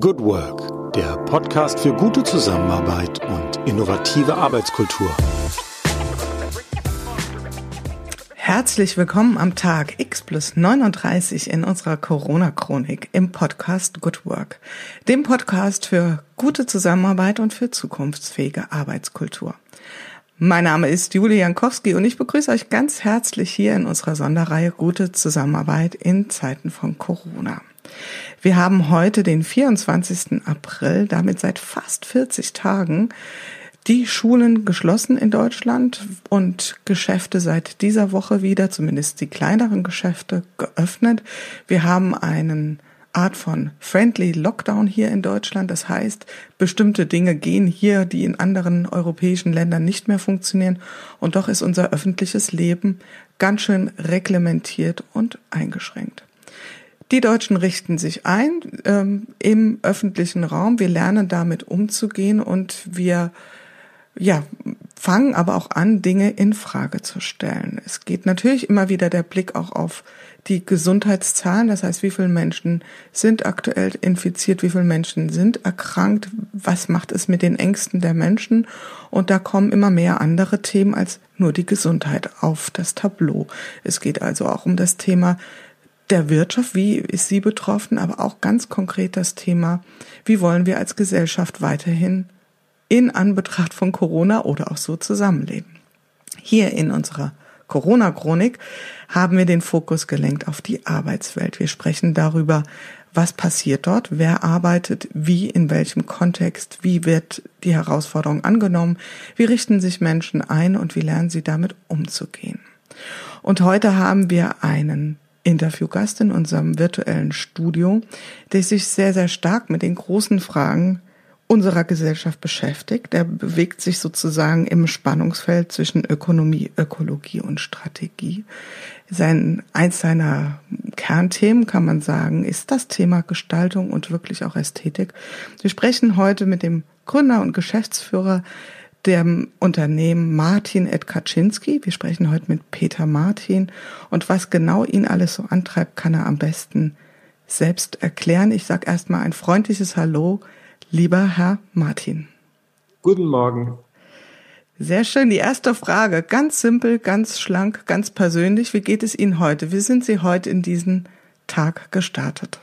Good Work, der Podcast für gute Zusammenarbeit und innovative Arbeitskultur. Herzlich willkommen am Tag X plus 39 in unserer Corona-Chronik im Podcast Good Work, dem Podcast für gute Zusammenarbeit und für zukunftsfähige Arbeitskultur. Mein Name ist Julie Jankowski und ich begrüße euch ganz herzlich hier in unserer Sonderreihe Gute Zusammenarbeit in Zeiten von Corona. Wir haben heute den 24. April, damit seit fast 40 Tagen die Schulen geschlossen in Deutschland und Geschäfte seit dieser Woche wieder, zumindest die kleineren Geschäfte, geöffnet. Wir haben einen Art von Friendly Lockdown hier in Deutschland. Das heißt, bestimmte Dinge gehen hier, die in anderen europäischen Ländern nicht mehr funktionieren. Und doch ist unser öffentliches Leben ganz schön reglementiert und eingeschränkt. Die Deutschen richten sich ein ähm, im öffentlichen Raum. Wir lernen damit umzugehen und wir ja, fangen aber auch an, Dinge in Frage zu stellen. Es geht natürlich immer wieder der Blick auch auf die Gesundheitszahlen, das heißt, wie viele Menschen sind aktuell infiziert, wie viele Menschen sind erkrankt, was macht es mit den Ängsten der Menschen und da kommen immer mehr andere Themen als nur die Gesundheit auf das Tableau. Es geht also auch um das Thema der Wirtschaft, wie ist sie betroffen, aber auch ganz konkret das Thema, wie wollen wir als Gesellschaft weiterhin in Anbetracht von Corona oder auch so zusammenleben. Hier in unserer Corona-Chronik haben wir den Fokus gelenkt auf die Arbeitswelt. Wir sprechen darüber, was passiert dort, wer arbeitet, wie, in welchem Kontext, wie wird die Herausforderung angenommen, wie richten sich Menschen ein und wie lernen sie damit umzugehen. Und heute haben wir einen Interviewgast in unserem virtuellen Studio, der sich sehr, sehr stark mit den großen Fragen unserer Gesellschaft beschäftigt. Er bewegt sich sozusagen im Spannungsfeld zwischen Ökonomie, Ökologie und Strategie. Sein, eins seiner Kernthemen, kann man sagen, ist das Thema Gestaltung und wirklich auch Ästhetik. Wir sprechen heute mit dem Gründer und Geschäftsführer dem Unternehmen Martin Ed Kaczynski. Wir sprechen heute mit Peter Martin und was genau ihn alles so antreibt, kann er am besten selbst erklären. Ich sage erstmal ein freundliches Hallo, lieber Herr Martin. Guten Morgen. Sehr schön. Die erste Frage, ganz simpel, ganz schlank, ganz persönlich. Wie geht es Ihnen heute? Wie sind Sie heute in diesen Tag gestartet?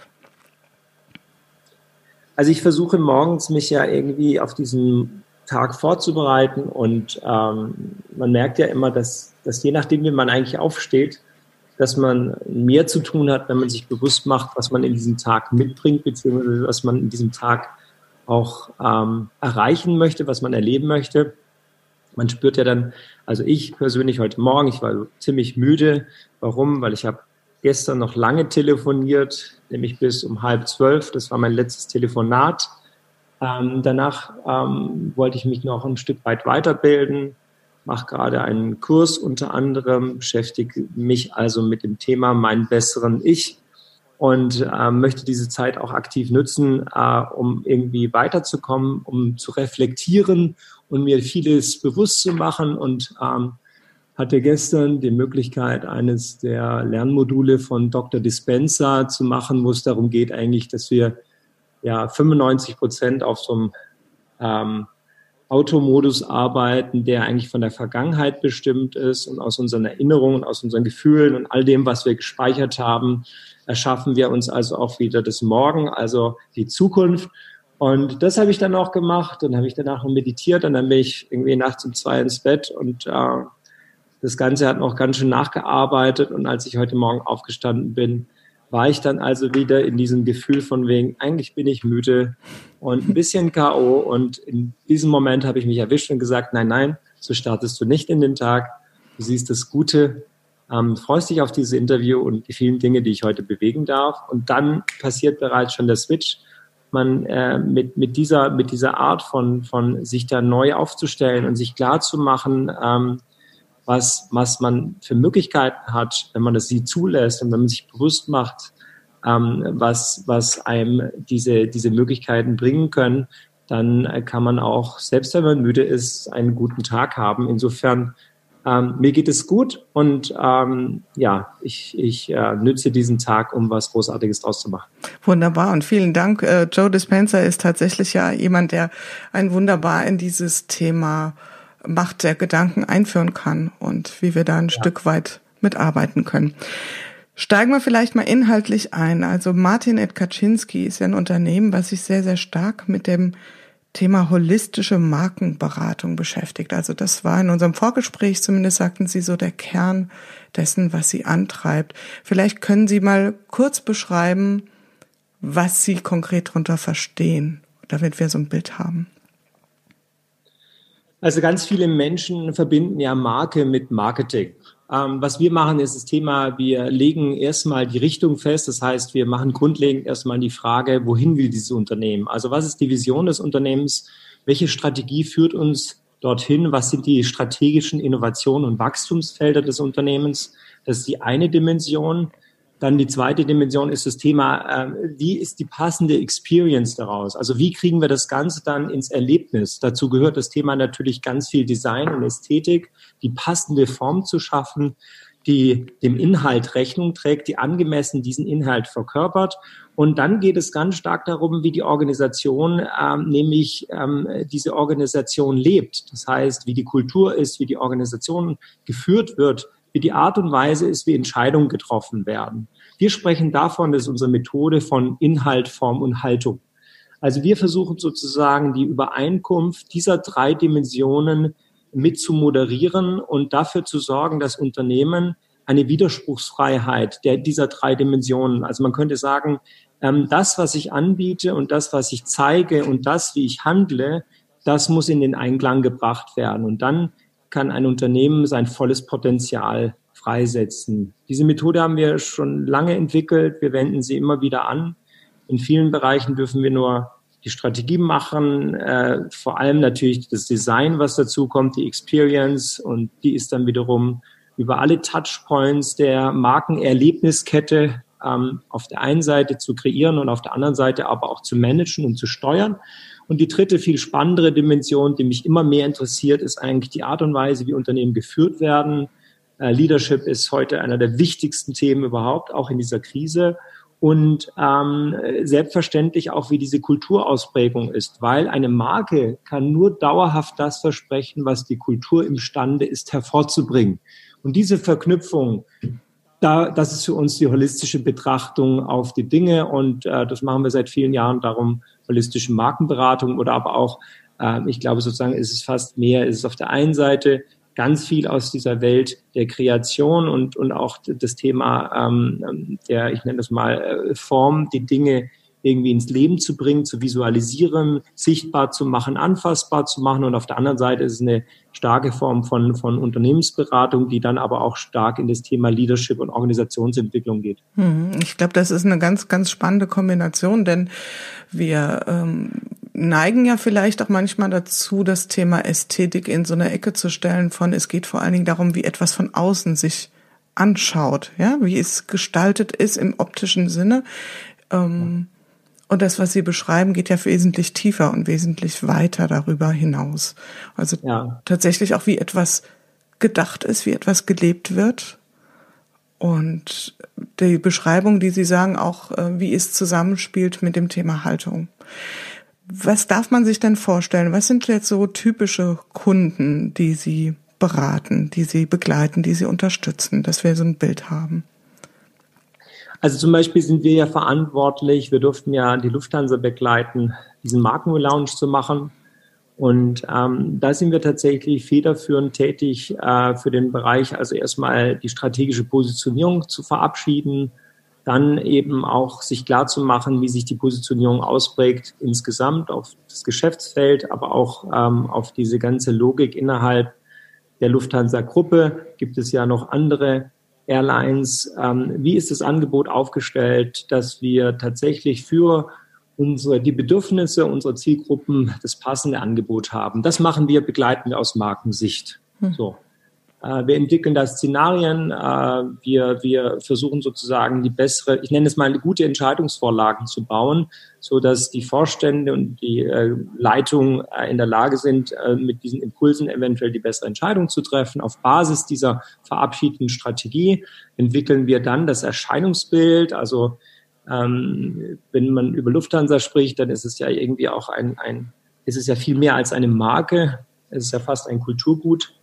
Also ich versuche morgens mich ja irgendwie auf diesen Tag vorzubereiten. Und ähm, man merkt ja immer, dass, dass je nachdem, wie man eigentlich aufsteht, dass man mehr zu tun hat, wenn man sich bewusst macht, was man in diesem Tag mitbringt, beziehungsweise was man in diesem Tag auch ähm, erreichen möchte, was man erleben möchte. Man spürt ja dann, also ich persönlich heute Morgen, ich war ziemlich müde. Warum? Weil ich habe gestern noch lange telefoniert, nämlich bis um halb zwölf. Das war mein letztes Telefonat. Ähm, danach ähm, wollte ich mich noch ein Stück weit weiterbilden, mache gerade einen Kurs unter anderem, beschäftige mich also mit dem Thema meinen besseren Ich und äh, möchte diese Zeit auch aktiv nutzen, äh, um irgendwie weiterzukommen, um zu reflektieren und mir vieles bewusst zu machen und ähm, hatte gestern die Möglichkeit, eines der Lernmodule von Dr. Dispenza zu machen, wo es darum geht eigentlich, dass wir ja 95 Prozent auf so einem ähm, Automodus arbeiten, der eigentlich von der Vergangenheit bestimmt ist und aus unseren Erinnerungen, aus unseren Gefühlen und all dem, was wir gespeichert haben, erschaffen wir uns also auch wieder das Morgen, also die Zukunft. Und das habe ich dann auch gemacht und habe ich danach meditiert und dann bin ich irgendwie nachts um zwei ins Bett und äh, das Ganze hat noch ganz schön nachgearbeitet und als ich heute Morgen aufgestanden bin, war ich dann also wieder in diesem Gefühl von wegen, eigentlich bin ich müde und ein bisschen K.O. Und in diesem Moment habe ich mich erwischt und gesagt, nein, nein, so startest du nicht in den Tag. Du siehst das Gute, ähm, freust dich auf dieses Interview und die vielen Dinge, die ich heute bewegen darf. Und dann passiert bereits schon der Switch. Man äh, mit, mit, dieser, mit dieser Art von, von sich da neu aufzustellen und sich klar zu machen, ähm, was, was man für Möglichkeiten hat, wenn man das sie zulässt und wenn man sich bewusst macht, ähm, was, was einem diese, diese Möglichkeiten bringen können, dann kann man auch, selbst wenn man müde ist, einen guten Tag haben. Insofern ähm, mir geht es gut und ähm, ja, ich, ich äh, nütze diesen Tag, um was Großartiges draus zu machen. Wunderbar und vielen Dank. Äh, Joe Dispenza ist tatsächlich ja jemand, der ein wunderbar in dieses Thema Macht der Gedanken einführen kann und wie wir da ein ja. Stück weit mitarbeiten können. Steigen wir vielleicht mal inhaltlich ein. Also Martin Ed Kaczynski ist ja ein Unternehmen, was sich sehr, sehr stark mit dem Thema holistische Markenberatung beschäftigt. Also das war in unserem Vorgespräch, zumindest sagten Sie so, der Kern dessen, was Sie antreibt. Vielleicht können Sie mal kurz beschreiben, was Sie konkret darunter verstehen, damit wir so ein Bild haben. Also ganz viele Menschen verbinden ja Marke mit Marketing. Ähm, was wir machen, ist das Thema, wir legen erstmal die Richtung fest. Das heißt, wir machen grundlegend erstmal die Frage, wohin will dieses Unternehmen? Also was ist die Vision des Unternehmens? Welche Strategie führt uns dorthin? Was sind die strategischen Innovationen und Wachstumsfelder des Unternehmens? Das ist die eine Dimension. Dann die zweite Dimension ist das Thema, äh, wie ist die passende Experience daraus? Also wie kriegen wir das Ganze dann ins Erlebnis? Dazu gehört das Thema natürlich ganz viel Design und Ästhetik, die passende Form zu schaffen, die dem Inhalt Rechnung trägt, die angemessen diesen Inhalt verkörpert. Und dann geht es ganz stark darum, wie die Organisation ähm, nämlich ähm, diese Organisation lebt. Das heißt, wie die Kultur ist, wie die Organisation geführt wird, wie die Art und Weise ist, wie Entscheidungen getroffen werden. Wir sprechen davon, das ist unsere Methode von Inhalt, Form und Haltung. Also wir versuchen sozusagen die Übereinkunft dieser drei Dimensionen mit zu moderieren und dafür zu sorgen, dass Unternehmen eine Widerspruchsfreiheit der, dieser drei Dimensionen, also man könnte sagen, ähm, das, was ich anbiete und das, was ich zeige und das, wie ich handle, das muss in den Einklang gebracht werden. Und dann kann ein Unternehmen sein volles Potenzial freisetzen. Diese Methode haben wir schon lange entwickelt. Wir wenden sie immer wieder an. In vielen Bereichen dürfen wir nur die Strategie machen, äh, vor allem natürlich das Design, was dazu kommt, die Experience und die ist dann wiederum über alle Touchpoints der Markenerlebniskette ähm, auf der einen Seite zu kreieren und auf der anderen Seite aber auch zu managen und zu steuern. Und die dritte, viel spannendere Dimension, die mich immer mehr interessiert, ist eigentlich die Art und Weise, wie Unternehmen geführt werden. Äh, Leadership ist heute einer der wichtigsten Themen überhaupt, auch in dieser Krise. Und ähm, selbstverständlich auch, wie diese Kulturausprägung ist, weil eine Marke kann nur dauerhaft das versprechen, was die Kultur imstande ist hervorzubringen. Und diese Verknüpfung, da, das ist für uns die holistische Betrachtung auf die Dinge und äh, das machen wir seit vielen Jahren darum, holistische Markenberatung oder aber auch, äh, ich glaube sozusagen, ist es fast mehr, ist es auf der einen Seite ganz viel aus dieser Welt der Kreation und, und auch das Thema ähm, der, ich nenne das mal, äh, Form, die Dinge irgendwie ins Leben zu bringen, zu visualisieren, sichtbar zu machen, anfassbar zu machen. Und auf der anderen Seite ist es eine starke Form von, von Unternehmensberatung, die dann aber auch stark in das Thema Leadership und Organisationsentwicklung geht. Mhm. Ich glaube, das ist eine ganz, ganz spannende Kombination, denn wir ähm, neigen ja vielleicht auch manchmal dazu, das Thema Ästhetik in so eine Ecke zu stellen von, es geht vor allen Dingen darum, wie etwas von außen sich anschaut, ja, wie es gestaltet ist im optischen Sinne. Ähm, ja und das, was Sie beschreiben, geht ja wesentlich tiefer und wesentlich weiter darüber hinaus. Also ja. tatsächlich auch, wie etwas gedacht ist, wie etwas gelebt wird. Und die Beschreibung, die Sie sagen, auch äh, wie es zusammenspielt mit dem Thema Haltung. Was darf man sich denn vorstellen? Was sind jetzt so typische Kunden, die Sie beraten, die Sie begleiten, die Sie unterstützen, dass wir so ein Bild haben? Also zum Beispiel sind wir ja verantwortlich, wir durften ja die Lufthansa begleiten, diesen Markenlounge zu machen. Und ähm, da sind wir tatsächlich federführend tätig äh, für den Bereich, also erstmal die strategische Positionierung zu verabschieden, dann eben auch sich klar zu machen, wie sich die Positionierung ausprägt insgesamt auf das Geschäftsfeld, aber auch ähm, auf diese ganze Logik innerhalb der Lufthansa-Gruppe. Gibt es ja noch andere Airlines. Ähm, wie ist das Angebot aufgestellt, dass wir tatsächlich für unsere, die Bedürfnisse unserer Zielgruppen das passende Angebot haben? Das machen wir, begleiten wir aus Markensicht. Hm. So. Äh, wir entwickeln da Szenarien, äh, wir, wir versuchen sozusagen die bessere, ich nenne es mal eine gute Entscheidungsvorlagen zu bauen, so dass die Vorstände und die äh, Leitung in der Lage sind, mit diesen Impulsen eventuell die bessere Entscheidung zu treffen. Auf Basis dieser verabschiedeten Strategie entwickeln wir dann das Erscheinungsbild, also ähm, wenn man über Lufthansa spricht, dann ist es ja irgendwie auch ein, ein ist es ja viel mehr als eine Marke. Es ist ja fast ein Kulturgut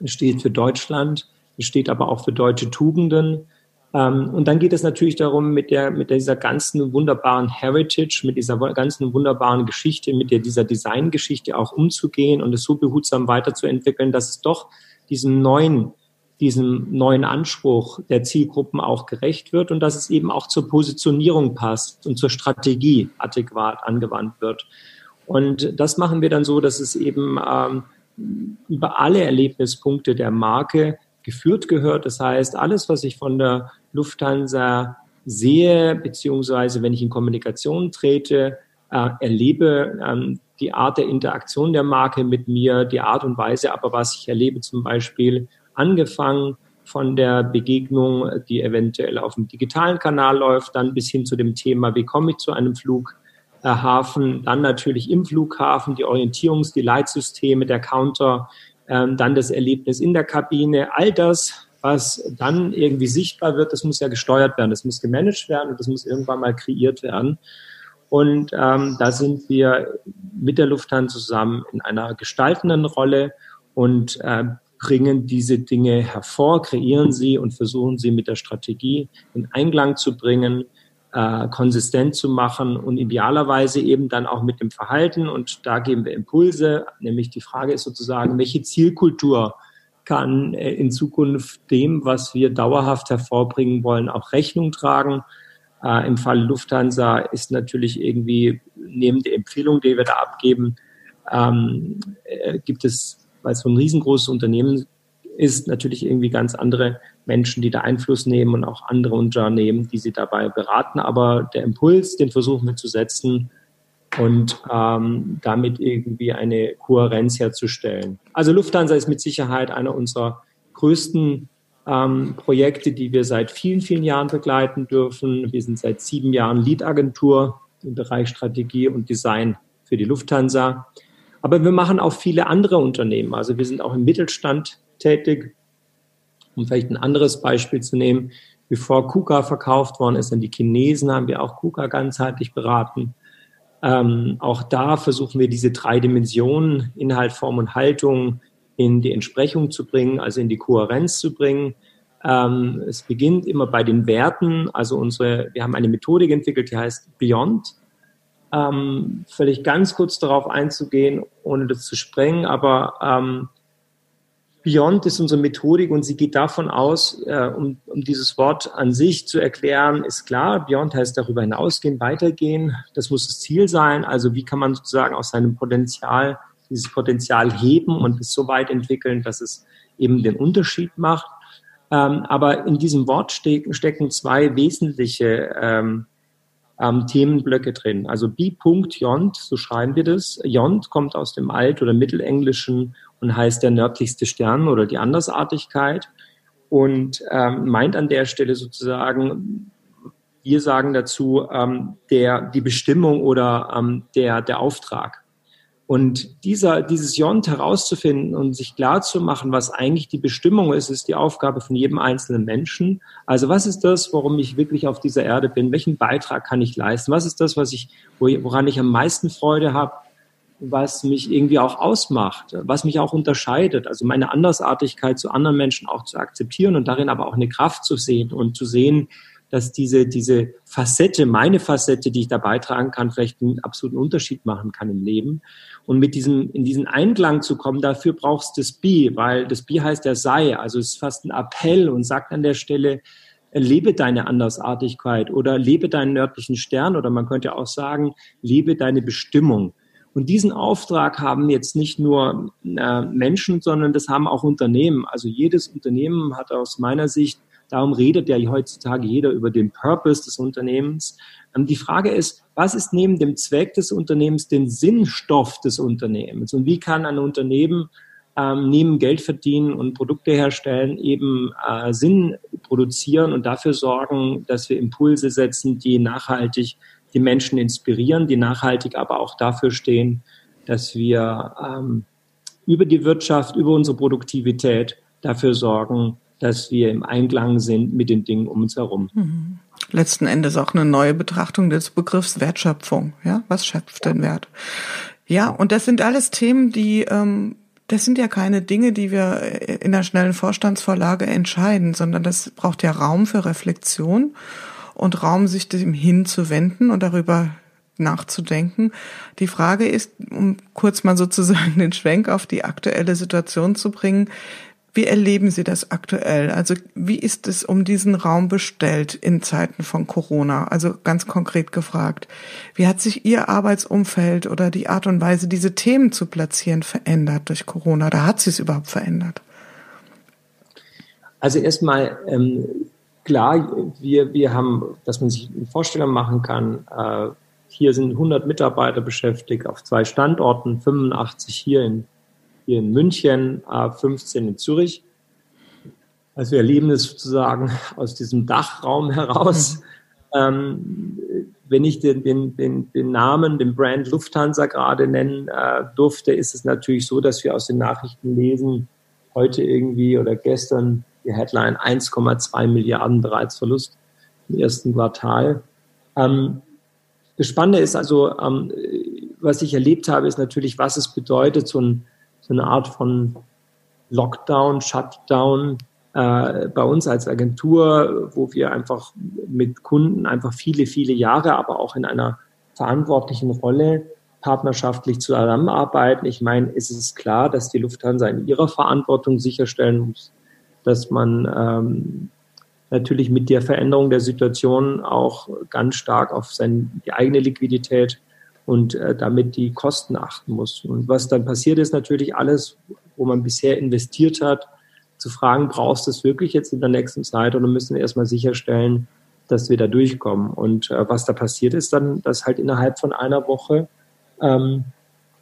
es steht für Deutschland, es steht aber auch für deutsche Tugenden. Ähm, und dann geht es natürlich darum, mit, der, mit dieser ganzen wunderbaren Heritage, mit dieser ganzen wunderbaren Geschichte, mit der, dieser Designgeschichte auch umzugehen und es so behutsam weiterzuentwickeln, dass es doch diesem neuen, diesem neuen Anspruch der Zielgruppen auch gerecht wird und dass es eben auch zur Positionierung passt und zur Strategie adäquat angewandt wird. Und das machen wir dann so, dass es eben ähm, über alle Erlebnispunkte der Marke geführt gehört. Das heißt, alles, was ich von der Lufthansa sehe, beziehungsweise wenn ich in Kommunikation trete, äh, erlebe, ähm, die Art der Interaktion der Marke mit mir, die Art und Weise, aber was ich erlebe, zum Beispiel angefangen von der Begegnung, die eventuell auf dem digitalen Kanal läuft, dann bis hin zu dem Thema, wie komme ich zu einem Flug, Hafen, dann natürlich im Flughafen die Orientierungs-, die Leitsysteme, der Counter, ähm, dann das Erlebnis in der Kabine, all das, was dann irgendwie sichtbar wird, das muss ja gesteuert werden, das muss gemanagt werden und das muss irgendwann mal kreiert werden. Und ähm, da sind wir mit der Lufthansa zusammen in einer gestaltenden Rolle und äh, bringen diese Dinge hervor, kreieren sie und versuchen sie mit der Strategie in Einklang zu bringen äh, konsistent zu machen und idealerweise eben dann auch mit dem Verhalten. Und da geben wir Impulse, nämlich die Frage ist sozusagen, welche Zielkultur kann äh, in Zukunft dem, was wir dauerhaft hervorbringen wollen, auch Rechnung tragen. Äh, Im Fall Lufthansa ist natürlich irgendwie neben der Empfehlung, die wir da abgeben, ähm, äh, gibt es, weil es so ein riesengroßes Unternehmen ist, natürlich irgendwie ganz andere Menschen, die da Einfluss nehmen und auch andere Unternehmen, die sie dabei beraten. Aber der Impuls, den versuchen wir zu setzen und ähm, damit irgendwie eine Kohärenz herzustellen. Also Lufthansa ist mit Sicherheit einer unserer größten ähm, Projekte, die wir seit vielen, vielen Jahren begleiten dürfen. Wir sind seit sieben Jahren Lead-Agentur im Bereich Strategie und Design für die Lufthansa. Aber wir machen auch viele andere Unternehmen. Also wir sind auch im Mittelstand tätig. Um vielleicht ein anderes Beispiel zu nehmen, bevor KUKA verkauft worden ist an die Chinesen, haben wir auch KUKA ganzheitlich beraten. Ähm, auch da versuchen wir diese drei Dimensionen, Inhalt, Form und Haltung, in die Entsprechung zu bringen, also in die Kohärenz zu bringen. Ähm, es beginnt immer bei den Werten. Also unsere, wir haben eine Methodik entwickelt, die heißt Beyond. Ähm, völlig ganz kurz darauf einzugehen, ohne das zu sprengen, aber ähm, Beyond ist unsere Methodik und sie geht davon aus, äh, um, um dieses Wort an sich zu erklären, ist klar, Beyond heißt darüber hinausgehen, weitergehen. Das muss das Ziel sein. Also wie kann man sozusagen aus seinem Potenzial, dieses Potenzial heben und es so weit entwickeln, dass es eben den Unterschied macht. Ähm, aber in diesem Wort stecken, stecken zwei wesentliche ähm, ähm, Themenblöcke drin. Also B-Punkt-Jont, so schreiben wir das. Jont kommt aus dem Alt- oder Mittelenglischen und heißt der nördlichste Stern oder die Andersartigkeit und ähm, meint an der Stelle sozusagen, wir sagen dazu, ähm, der, die Bestimmung oder ähm, der, der Auftrag. Und dieser, dieses Jont herauszufinden und sich klar zu machen, was eigentlich die Bestimmung ist, ist die Aufgabe von jedem einzelnen Menschen. Also was ist das, worum ich wirklich auf dieser Erde bin? Welchen Beitrag kann ich leisten? Was ist das, was ich, woran ich am meisten Freude habe? Was mich irgendwie auch ausmacht, was mich auch unterscheidet. Also meine Andersartigkeit zu anderen Menschen auch zu akzeptieren und darin aber auch eine Kraft zu sehen und zu sehen, dass diese, diese Facette, meine Facette, die ich da beitragen kann, vielleicht einen absoluten Unterschied machen kann im Leben. Und mit diesem, in diesen Einklang zu kommen, dafür brauchst du das Bi, weil das Bi heißt ja sei. Also es ist fast ein Appell und sagt an der Stelle, lebe deine Andersartigkeit oder lebe deinen nördlichen Stern oder man könnte auch sagen, lebe deine Bestimmung. Und diesen Auftrag haben jetzt nicht nur äh, Menschen, sondern das haben auch Unternehmen. Also jedes Unternehmen hat aus meiner Sicht, darum redet ja heutzutage jeder über den Purpose des Unternehmens. Ähm, die Frage ist, was ist neben dem Zweck des Unternehmens den Sinnstoff des Unternehmens? Und wie kann ein Unternehmen ähm, neben Geld verdienen und Produkte herstellen, eben äh, Sinn produzieren und dafür sorgen, dass wir Impulse setzen, die nachhaltig die Menschen inspirieren, die nachhaltig aber auch dafür stehen, dass wir ähm, über die Wirtschaft, über unsere Produktivität dafür sorgen, dass wir im Einklang sind mit den Dingen um uns herum. Mhm. Letzten Endes auch eine neue Betrachtung des Begriffs Wertschöpfung. Ja, was schöpft denn Wert? Ja, und das sind alles Themen, die ähm, das sind ja keine Dinge, die wir in der schnellen Vorstandsvorlage entscheiden, sondern das braucht ja Raum für Reflexion und Raum, sich dem hinzuwenden und darüber nachzudenken. Die Frage ist, um kurz mal sozusagen den Schwenk auf die aktuelle Situation zu bringen, wie erleben Sie das aktuell? Also wie ist es um diesen Raum bestellt in Zeiten von Corona? Also ganz konkret gefragt, wie hat sich Ihr Arbeitsumfeld oder die Art und Weise, diese Themen zu platzieren, verändert durch Corona? Oder hat sie es überhaupt verändert? Also erstmal ähm, klar, wir, wir haben, dass man sich eine Vorstellung machen kann, äh, hier sind 100 Mitarbeiter beschäftigt auf zwei Standorten, 85 hier in hier in München, 15 in Zürich. Also wir erleben es sozusagen aus diesem Dachraum heraus. Ähm, wenn ich den, den, den, den Namen, den Brand Lufthansa gerade nennen äh, durfte, ist es natürlich so, dass wir aus den Nachrichten lesen, heute irgendwie oder gestern die Headline 1,2 Milliarden bereits Verlust im ersten Quartal. Ähm, das Spannende ist also, ähm, was ich erlebt habe, ist natürlich, was es bedeutet, so ein so eine Art von Lockdown, Shutdown äh, bei uns als Agentur, wo wir einfach mit Kunden einfach viele, viele Jahre, aber auch in einer verantwortlichen Rolle partnerschaftlich zusammenarbeiten. Ich meine, es ist klar, dass die Lufthansa in ihrer Verantwortung sicherstellen muss, dass man ähm, natürlich mit der Veränderung der Situation auch ganz stark auf seine, die eigene Liquidität und äh, damit die Kosten achten muss. Und was dann passiert ist natürlich alles, wo man bisher investiert hat, zu fragen, brauchst du es wirklich jetzt in der nächsten Zeit oder müssen wir erstmal sicherstellen, dass wir da durchkommen. Und äh, was da passiert ist dann, dass halt innerhalb von einer Woche ähm,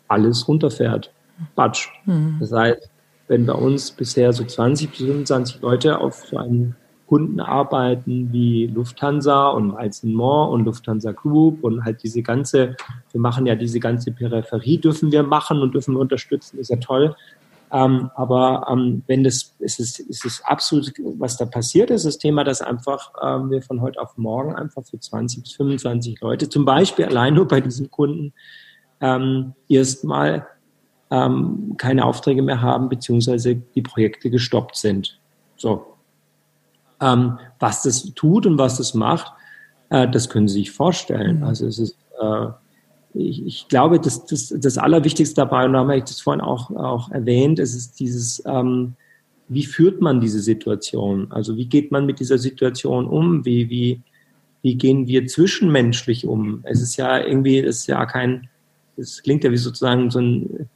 alles runterfährt. Batsch. Mhm. Das heißt, wenn bei uns bisher so 20 bis 25 Leute auf so einen Kunden arbeiten wie Lufthansa und Alzenmont und Lufthansa Group und halt diese ganze, wir machen ja diese ganze Peripherie, dürfen wir machen und dürfen wir unterstützen, ist ja toll. Ähm, aber ähm, wenn das, ist es, ist es absolut, was da passiert ist, das Thema, dass einfach ähm, wir von heute auf morgen einfach für 20 bis 25 Leute, zum Beispiel allein nur bei diesen Kunden, ähm, erstmal ähm, keine Aufträge mehr haben, beziehungsweise die Projekte gestoppt sind. So, ähm, was das tut und was das macht, äh, das können Sie sich vorstellen. Mhm. Also es ist, äh, ich, ich glaube, das, das, das Allerwichtigste dabei, und da habe ich das vorhin auch, auch erwähnt, es ist dieses, ähm, wie führt man diese Situation? Also wie geht man mit dieser Situation um? Wie, wie, wie gehen wir zwischenmenschlich um? Es ist ja irgendwie, es ist ja kein, es klingt ja wie sozusagen so ein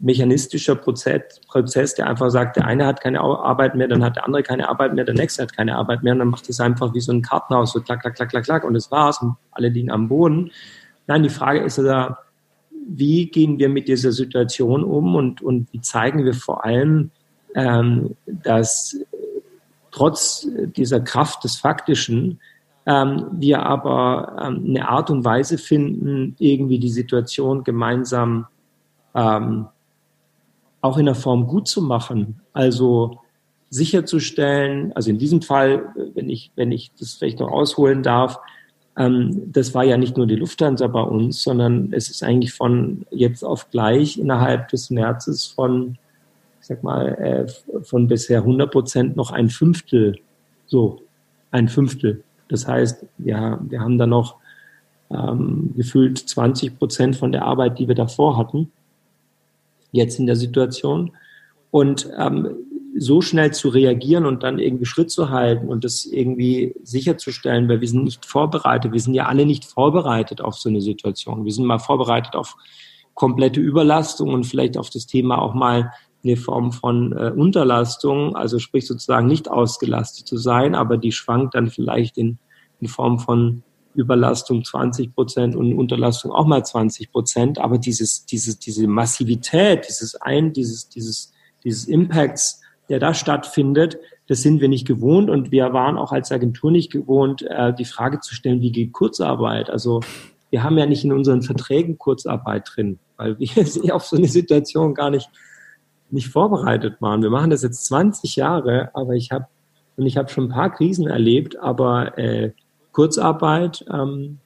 mechanistischer Prozess, Prozess, der einfach sagt, der eine hat keine Arbeit mehr, dann hat der andere keine Arbeit mehr, der nächste hat keine Arbeit mehr und dann macht es einfach wie so ein Kartenhaus, so klack, klack, klack, klack, klack und das war's und alle liegen am Boden. Nein, die Frage ist ja, wie gehen wir mit dieser Situation um und, und wie zeigen wir vor allem, ähm, dass trotz dieser Kraft des Faktischen ähm, wir aber ähm, eine Art und Weise finden, irgendwie die Situation gemeinsam ähm, auch in der Form gut zu machen. Also sicherzustellen, also in diesem Fall, wenn ich, wenn ich das vielleicht noch ausholen darf, ähm, das war ja nicht nur die Lufthansa bei uns, sondern es ist eigentlich von jetzt auf gleich innerhalb des Märzes von, ich sag mal, äh, von bisher 100 Prozent noch ein Fünftel, so ein Fünftel. Das heißt, ja, wir haben da noch ähm, gefühlt 20 Prozent von der Arbeit, die wir davor hatten jetzt in der Situation. Und ähm, so schnell zu reagieren und dann irgendwie Schritt zu halten und das irgendwie sicherzustellen, weil wir sind nicht vorbereitet. Wir sind ja alle nicht vorbereitet auf so eine Situation. Wir sind mal vorbereitet auf komplette Überlastung und vielleicht auf das Thema auch mal eine Form von äh, Unterlastung, also sprich sozusagen nicht ausgelastet zu sein, aber die schwankt dann vielleicht in, in Form von Überlastung 20 Prozent und Unterlastung auch mal 20 Prozent. Aber dieses, dieses, diese Massivität, dieses ein, dieses, dieses, dieses Impacts, der da stattfindet, das sind wir nicht gewohnt und wir waren auch als Agentur nicht gewohnt, äh, die Frage zu stellen, wie geht Kurzarbeit? Also wir haben ja nicht in unseren Verträgen Kurzarbeit drin, weil wir auf so eine Situation gar nicht, nicht vorbereitet waren. Wir machen das jetzt 20 Jahre, aber ich habe und ich habe schon ein paar Krisen erlebt, aber äh, Kurzarbeit, ähm,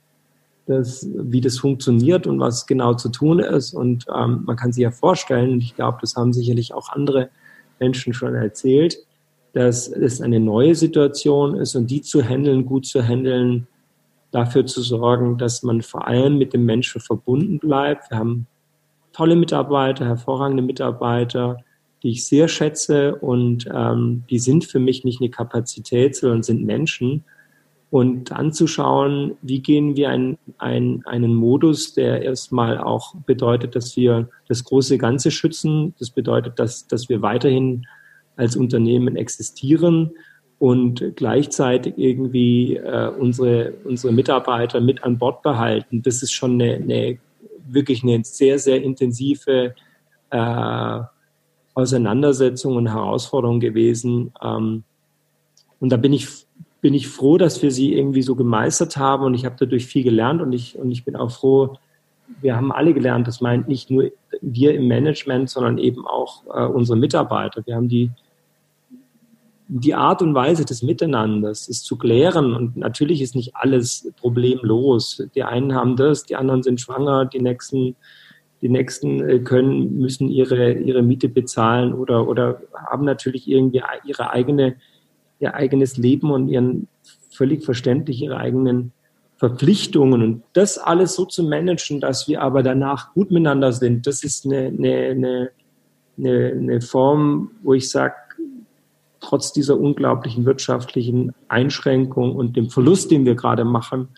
das, wie das funktioniert und was genau zu tun ist. Und ähm, man kann sich ja vorstellen, und ich glaube, das haben sicherlich auch andere Menschen schon erzählt, dass es eine neue Situation ist und die zu handeln, gut zu handeln, dafür zu sorgen, dass man vor allem mit dem Menschen verbunden bleibt. Wir haben tolle Mitarbeiter, hervorragende Mitarbeiter, die ich sehr schätze und ähm, die sind für mich nicht eine Kapazität, sondern sind Menschen und anzuschauen, wie gehen wir ein, ein, einen Modus, der erstmal auch bedeutet, dass wir das große Ganze schützen. Das bedeutet, dass, dass wir weiterhin als Unternehmen existieren und gleichzeitig irgendwie äh, unsere, unsere Mitarbeiter mit an Bord behalten. Das ist schon eine, eine wirklich eine sehr, sehr intensive äh, Auseinandersetzung und Herausforderung gewesen. Ähm, und da bin ich bin ich froh, dass wir sie irgendwie so gemeistert haben und ich habe dadurch viel gelernt und ich, und ich bin auch froh, wir haben alle gelernt, das meint nicht nur wir im Management, sondern eben auch äh, unsere Mitarbeiter. Wir haben die, die Art und Weise des Miteinanders, es zu klären und natürlich ist nicht alles problemlos. Die einen haben das, die anderen sind schwanger, die nächsten die nächsten äh, können, müssen ihre, ihre Miete bezahlen oder, oder haben natürlich irgendwie ihre eigene ihr eigenes Leben und ihren völlig verständlich ihre eigenen Verpflichtungen. Und das alles so zu managen, dass wir aber danach gut miteinander sind, das ist eine, eine, eine, eine Form, wo ich sage, trotz dieser unglaublichen wirtschaftlichen Einschränkung und dem Verlust, den wir gerade machen,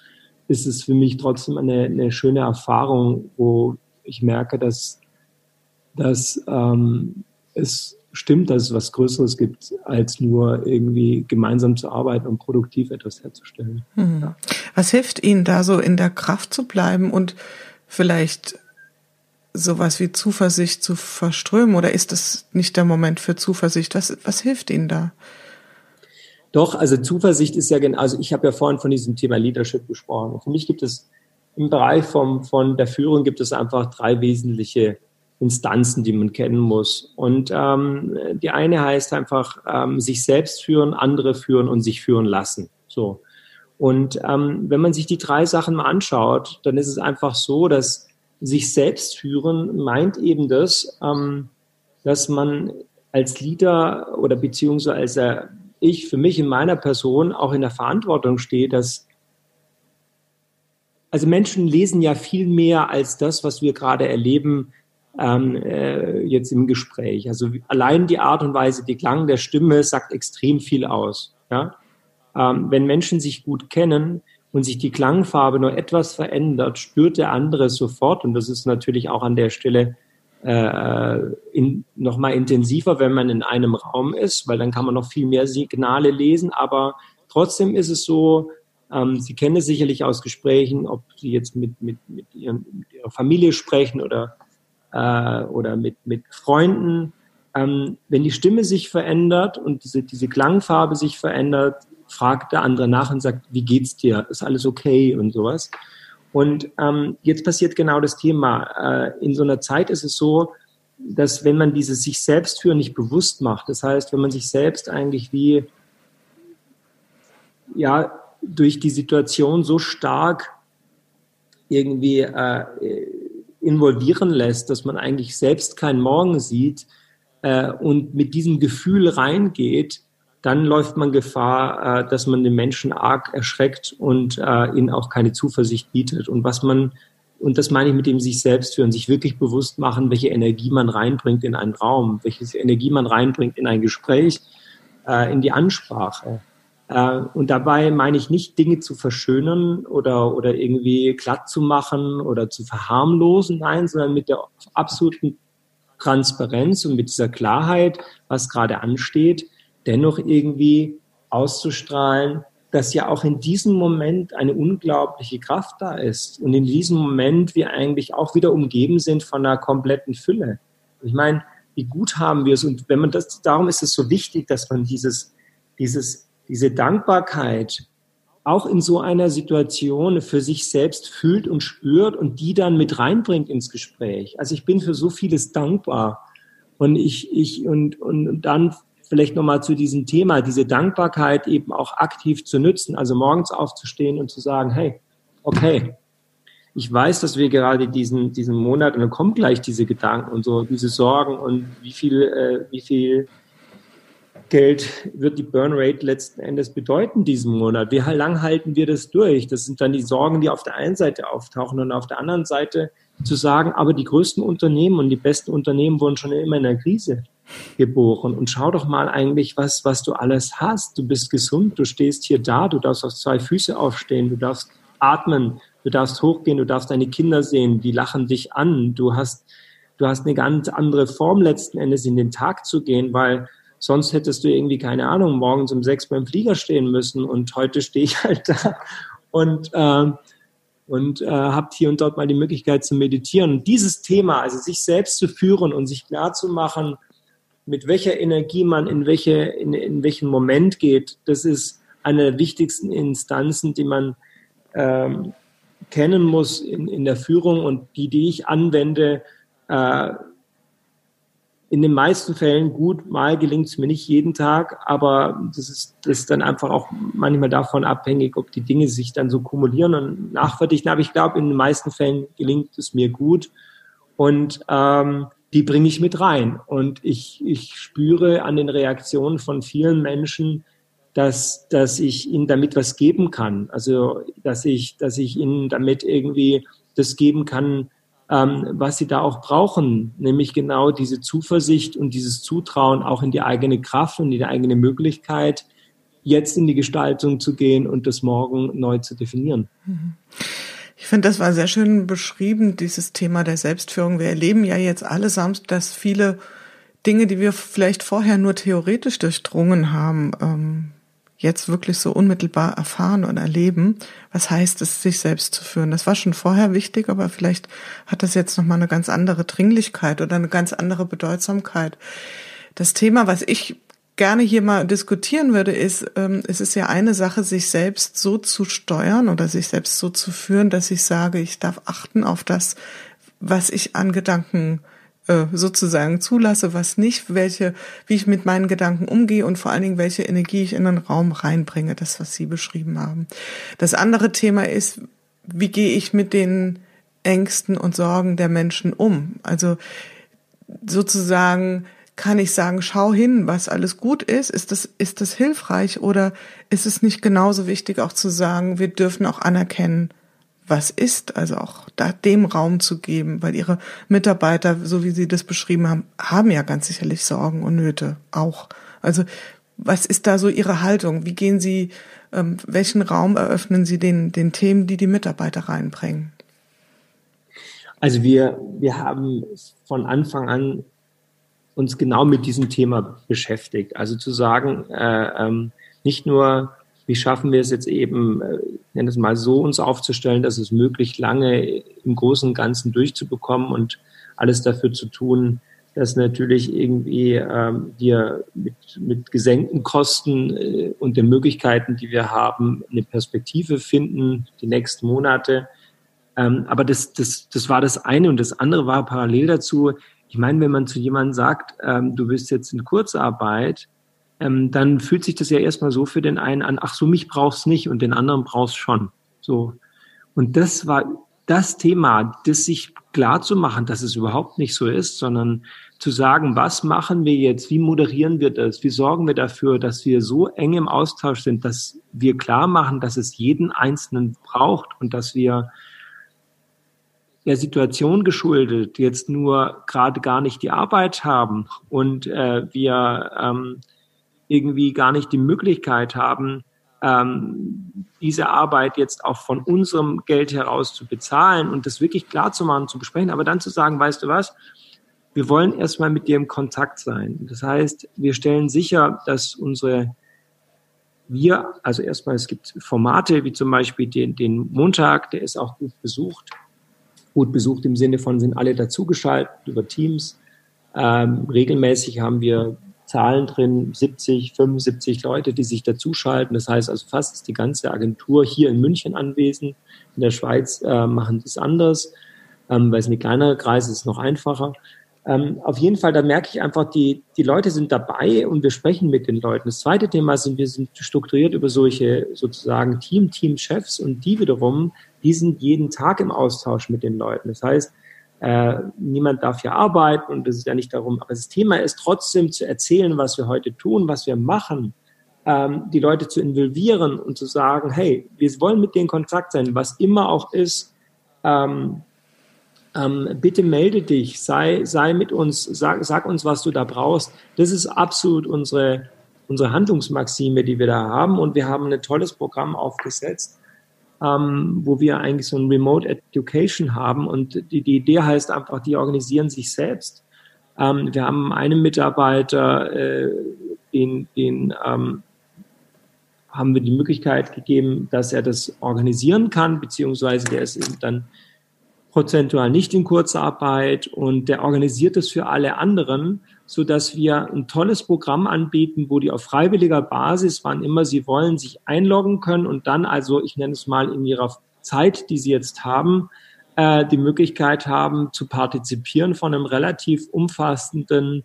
ist es für mich trotzdem eine, eine schöne Erfahrung, wo ich merke, dass, dass ähm, es stimmt, dass es was Größeres gibt, als nur irgendwie gemeinsam zu arbeiten und produktiv etwas herzustellen. Mhm. Ja. Was hilft Ihnen da so in der Kraft zu bleiben und vielleicht sowas wie Zuversicht zu verströmen oder ist das nicht der Moment für Zuversicht? Was, was hilft Ihnen da? Doch, also Zuversicht ist ja genau, also ich habe ja vorhin von diesem Thema Leadership gesprochen. Für mich gibt es im Bereich vom, von der Führung gibt es einfach drei wesentliche Instanzen, die man kennen muss. Und ähm, die eine heißt einfach ähm, sich selbst führen, andere führen und sich führen lassen. So. Und ähm, wenn man sich die drei Sachen mal anschaut, dann ist es einfach so, dass sich selbst führen meint eben das, ähm, dass man als Leader oder beziehungsweise als äh, ich für mich in meiner Person auch in der Verantwortung stehe, dass also Menschen lesen ja viel mehr als das, was wir gerade erleben, ähm, äh, jetzt im Gespräch. Also allein die Art und Weise, die Klang der Stimme sagt extrem viel aus. Ja? Ähm, wenn Menschen sich gut kennen und sich die Klangfarbe nur etwas verändert, spürt der andere sofort. Und das ist natürlich auch an der Stelle äh, in, noch mal intensiver, wenn man in einem Raum ist, weil dann kann man noch viel mehr Signale lesen. Aber trotzdem ist es so, ähm, Sie kennen es sicherlich aus Gesprächen, ob Sie jetzt mit, mit, mit, ihren, mit Ihrer Familie sprechen oder äh, oder mit, mit Freunden. Ähm, wenn die Stimme sich verändert und diese, diese Klangfarbe sich verändert, fragt der andere nach und sagt, wie geht's dir? Ist alles okay und sowas. Und ähm, jetzt passiert genau das Thema. Äh, in so einer Zeit ist es so, dass wenn man dieses sich selbst führen nicht bewusst macht, das heißt, wenn man sich selbst eigentlich wie ja durch die Situation so stark irgendwie äh, involvieren lässt, dass man eigentlich selbst keinen Morgen sieht äh, und mit diesem Gefühl reingeht, dann läuft man Gefahr, äh, dass man den Menschen arg erschreckt und äh, ihnen auch keine Zuversicht bietet. Und was man, und das meine ich mit dem sich selbst führen, sich wirklich bewusst machen, welche Energie man reinbringt in einen Raum, welche Energie man reinbringt in ein Gespräch, äh, in die Ansprache. Äh, und dabei meine ich nicht, Dinge zu verschönern oder, oder irgendwie glatt zu machen oder zu verharmlosen, nein, sondern mit der absoluten Transparenz und mit dieser Klarheit, was gerade ansteht, dennoch irgendwie auszustrahlen, dass ja auch in diesem Moment eine unglaubliche Kraft da ist und in diesem Moment wir eigentlich auch wieder umgeben sind von einer kompletten Fülle. Ich meine, wie gut haben wir es und wenn man das, darum ist es so wichtig, dass man dieses, dieses, diese Dankbarkeit auch in so einer Situation für sich selbst fühlt und spürt und die dann mit reinbringt ins Gespräch. Also ich bin für so vieles dankbar und ich, ich und, und dann vielleicht nochmal zu diesem Thema, diese Dankbarkeit eben auch aktiv zu nutzen, also morgens aufzustehen und zu sagen, hey, okay, ich weiß, dass wir gerade diesen, diesen Monat, und dann kommen gleich diese Gedanken und so, diese Sorgen und wie viel, äh, wie viel Geld wird die Burnrate letzten Endes bedeuten diesen Monat? Wie lang halten wir das durch? Das sind dann die Sorgen, die auf der einen Seite auftauchen und auf der anderen Seite zu sagen, aber die größten Unternehmen und die besten Unternehmen wurden schon immer in der Krise geboren. Und schau doch mal eigentlich, was, was du alles hast. Du bist gesund, du stehst hier da, du darfst auf zwei Füße aufstehen, du darfst atmen, du darfst hochgehen, du darfst deine Kinder sehen, die lachen dich an. Du hast, du hast eine ganz andere Form letzten Endes in den Tag zu gehen, weil sonst hättest du irgendwie, keine Ahnung, morgens um sechs beim Flieger stehen müssen und heute stehe ich halt da und äh, und äh, habt hier und dort mal die Möglichkeit zu meditieren. Und dieses Thema, also sich selbst zu führen und sich klar zu machen, mit welcher Energie man in, welche, in, in welchen Moment geht, das ist eine der wichtigsten Instanzen, die man ähm, kennen muss in, in der Führung und die, die ich anwende, äh, in den meisten Fällen gut. Mal gelingt es mir nicht jeden Tag, aber das ist, das ist dann einfach auch manchmal davon abhängig, ob die Dinge sich dann so kumulieren und nachverdichten. Aber ich glaube, in den meisten Fällen gelingt es mir gut. Und ähm, die bringe ich mit rein. Und ich, ich spüre an den Reaktionen von vielen Menschen, dass, dass ich ihnen damit was geben kann. Also, dass ich, dass ich ihnen damit irgendwie das geben kann, ähm, was sie da auch brauchen, nämlich genau diese Zuversicht und dieses Zutrauen auch in die eigene Kraft und in die eigene Möglichkeit, jetzt in die Gestaltung zu gehen und das morgen neu zu definieren. Ich finde, das war sehr schön beschrieben, dieses Thema der Selbstführung. Wir erleben ja jetzt allesamt, dass viele Dinge, die wir vielleicht vorher nur theoretisch durchdrungen haben, ähm, jetzt wirklich so unmittelbar erfahren und erleben, was heißt es, sich selbst zu führen. Das war schon vorher wichtig, aber vielleicht hat das jetzt nochmal eine ganz andere Dringlichkeit oder eine ganz andere Bedeutsamkeit. Das Thema, was ich gerne hier mal diskutieren würde, ist, ähm, es ist ja eine Sache, sich selbst so zu steuern oder sich selbst so zu führen, dass ich sage, ich darf achten auf das, was ich an Gedanken äh, sozusagen zulasse, was nicht, welche, wie ich mit meinen Gedanken umgehe und vor allen Dingen, welche Energie ich in den Raum reinbringe, das, was Sie beschrieben haben. Das andere Thema ist, wie gehe ich mit den Ängsten und Sorgen der Menschen um? Also sozusagen kann ich sagen, schau hin, was alles gut ist? Ist das, ist das hilfreich oder ist es nicht genauso wichtig auch zu sagen, wir dürfen auch anerkennen, was ist, also auch da dem Raum zu geben, weil ihre Mitarbeiter, so wie sie das beschrieben haben, haben ja ganz sicherlich Sorgen und Nöte auch. Also was ist da so Ihre Haltung? Wie gehen Sie, ähm, welchen Raum eröffnen Sie den, den Themen, die die Mitarbeiter reinbringen? Also wir, wir haben von Anfang an uns genau mit diesem Thema beschäftigt. Also zu sagen, äh, ähm, nicht nur, wie schaffen wir es jetzt eben, äh, nenne es mal so, uns aufzustellen, dass es möglich lange im Großen und Ganzen durchzubekommen und alles dafür zu tun, dass natürlich irgendwie ähm, wir mit, mit gesenkten Kosten äh, und den Möglichkeiten, die wir haben, eine Perspektive finden, die nächsten Monate. Ähm, aber das, das, das war das eine und das andere war parallel dazu, ich meine, wenn man zu jemandem sagt, ähm, du bist jetzt in Kurzarbeit, ähm, dann fühlt sich das ja erstmal so für den einen an, ach so, mich brauchst nicht und den anderen brauchst schon. So. Und das war das Thema, das sich klar zu machen, dass es überhaupt nicht so ist, sondern zu sagen, was machen wir jetzt? Wie moderieren wir das? Wie sorgen wir dafür, dass wir so eng im Austausch sind, dass wir klar machen, dass es jeden Einzelnen braucht und dass wir der Situation geschuldet jetzt nur gerade gar nicht die Arbeit haben und äh, wir ähm, irgendwie gar nicht die Möglichkeit haben, ähm, diese Arbeit jetzt auch von unserem Geld heraus zu bezahlen und das wirklich klar zu machen, zu besprechen, aber dann zu sagen, weißt du was, wir wollen erstmal mit dir im Kontakt sein. Das heißt, wir stellen sicher, dass unsere wir, also erstmal, es gibt Formate wie zum Beispiel den, den Montag, der ist auch gut besucht. Gut besucht im Sinne von sind alle dazugeschaltet über Teams. Ähm, regelmäßig haben wir Zahlen drin, 70, 75 Leute, die sich dazuschalten. Das heißt also fast ist die ganze Agentur hier in München anwesend. In der Schweiz äh, machen die es anders, ähm, weil es ein kleinerer Kreis ist, noch einfacher. Ähm, auf jeden Fall, da merke ich einfach, die, die Leute sind dabei und wir sprechen mit den Leuten. Das zweite Thema sind, wir sind strukturiert über solche sozusagen Team, Team-Chefs und die wiederum, die sind jeden Tag im Austausch mit den Leuten. Das heißt, äh, niemand darf hier arbeiten und das ist ja nicht darum, aber das Thema ist trotzdem zu erzählen, was wir heute tun, was wir machen, ähm, die Leute zu involvieren und zu sagen, hey, wir wollen mit denen Kontakt sein, was immer auch ist, ähm, ähm, bitte melde dich, sei, sei mit uns, sag, sag uns, was du da brauchst. Das ist absolut unsere, unsere Handlungsmaxime, die wir da haben und wir haben ein tolles Programm aufgesetzt, ähm, wo wir eigentlich so ein Remote Education haben. Und die, die Idee heißt einfach, die organisieren sich selbst. Ähm, wir haben einen Mitarbeiter, äh, den, den ähm, haben wir die Möglichkeit gegeben, dass er das organisieren kann, beziehungsweise der ist eben dann prozentual nicht in Kurzarbeit und der organisiert das für alle anderen, so dass wir ein tolles Programm anbieten, wo die auf freiwilliger Basis, wann immer sie wollen, sich einloggen können und dann also, ich nenne es mal in ihrer Zeit, die sie jetzt haben, äh, die Möglichkeit haben zu partizipieren von einem relativ umfassenden,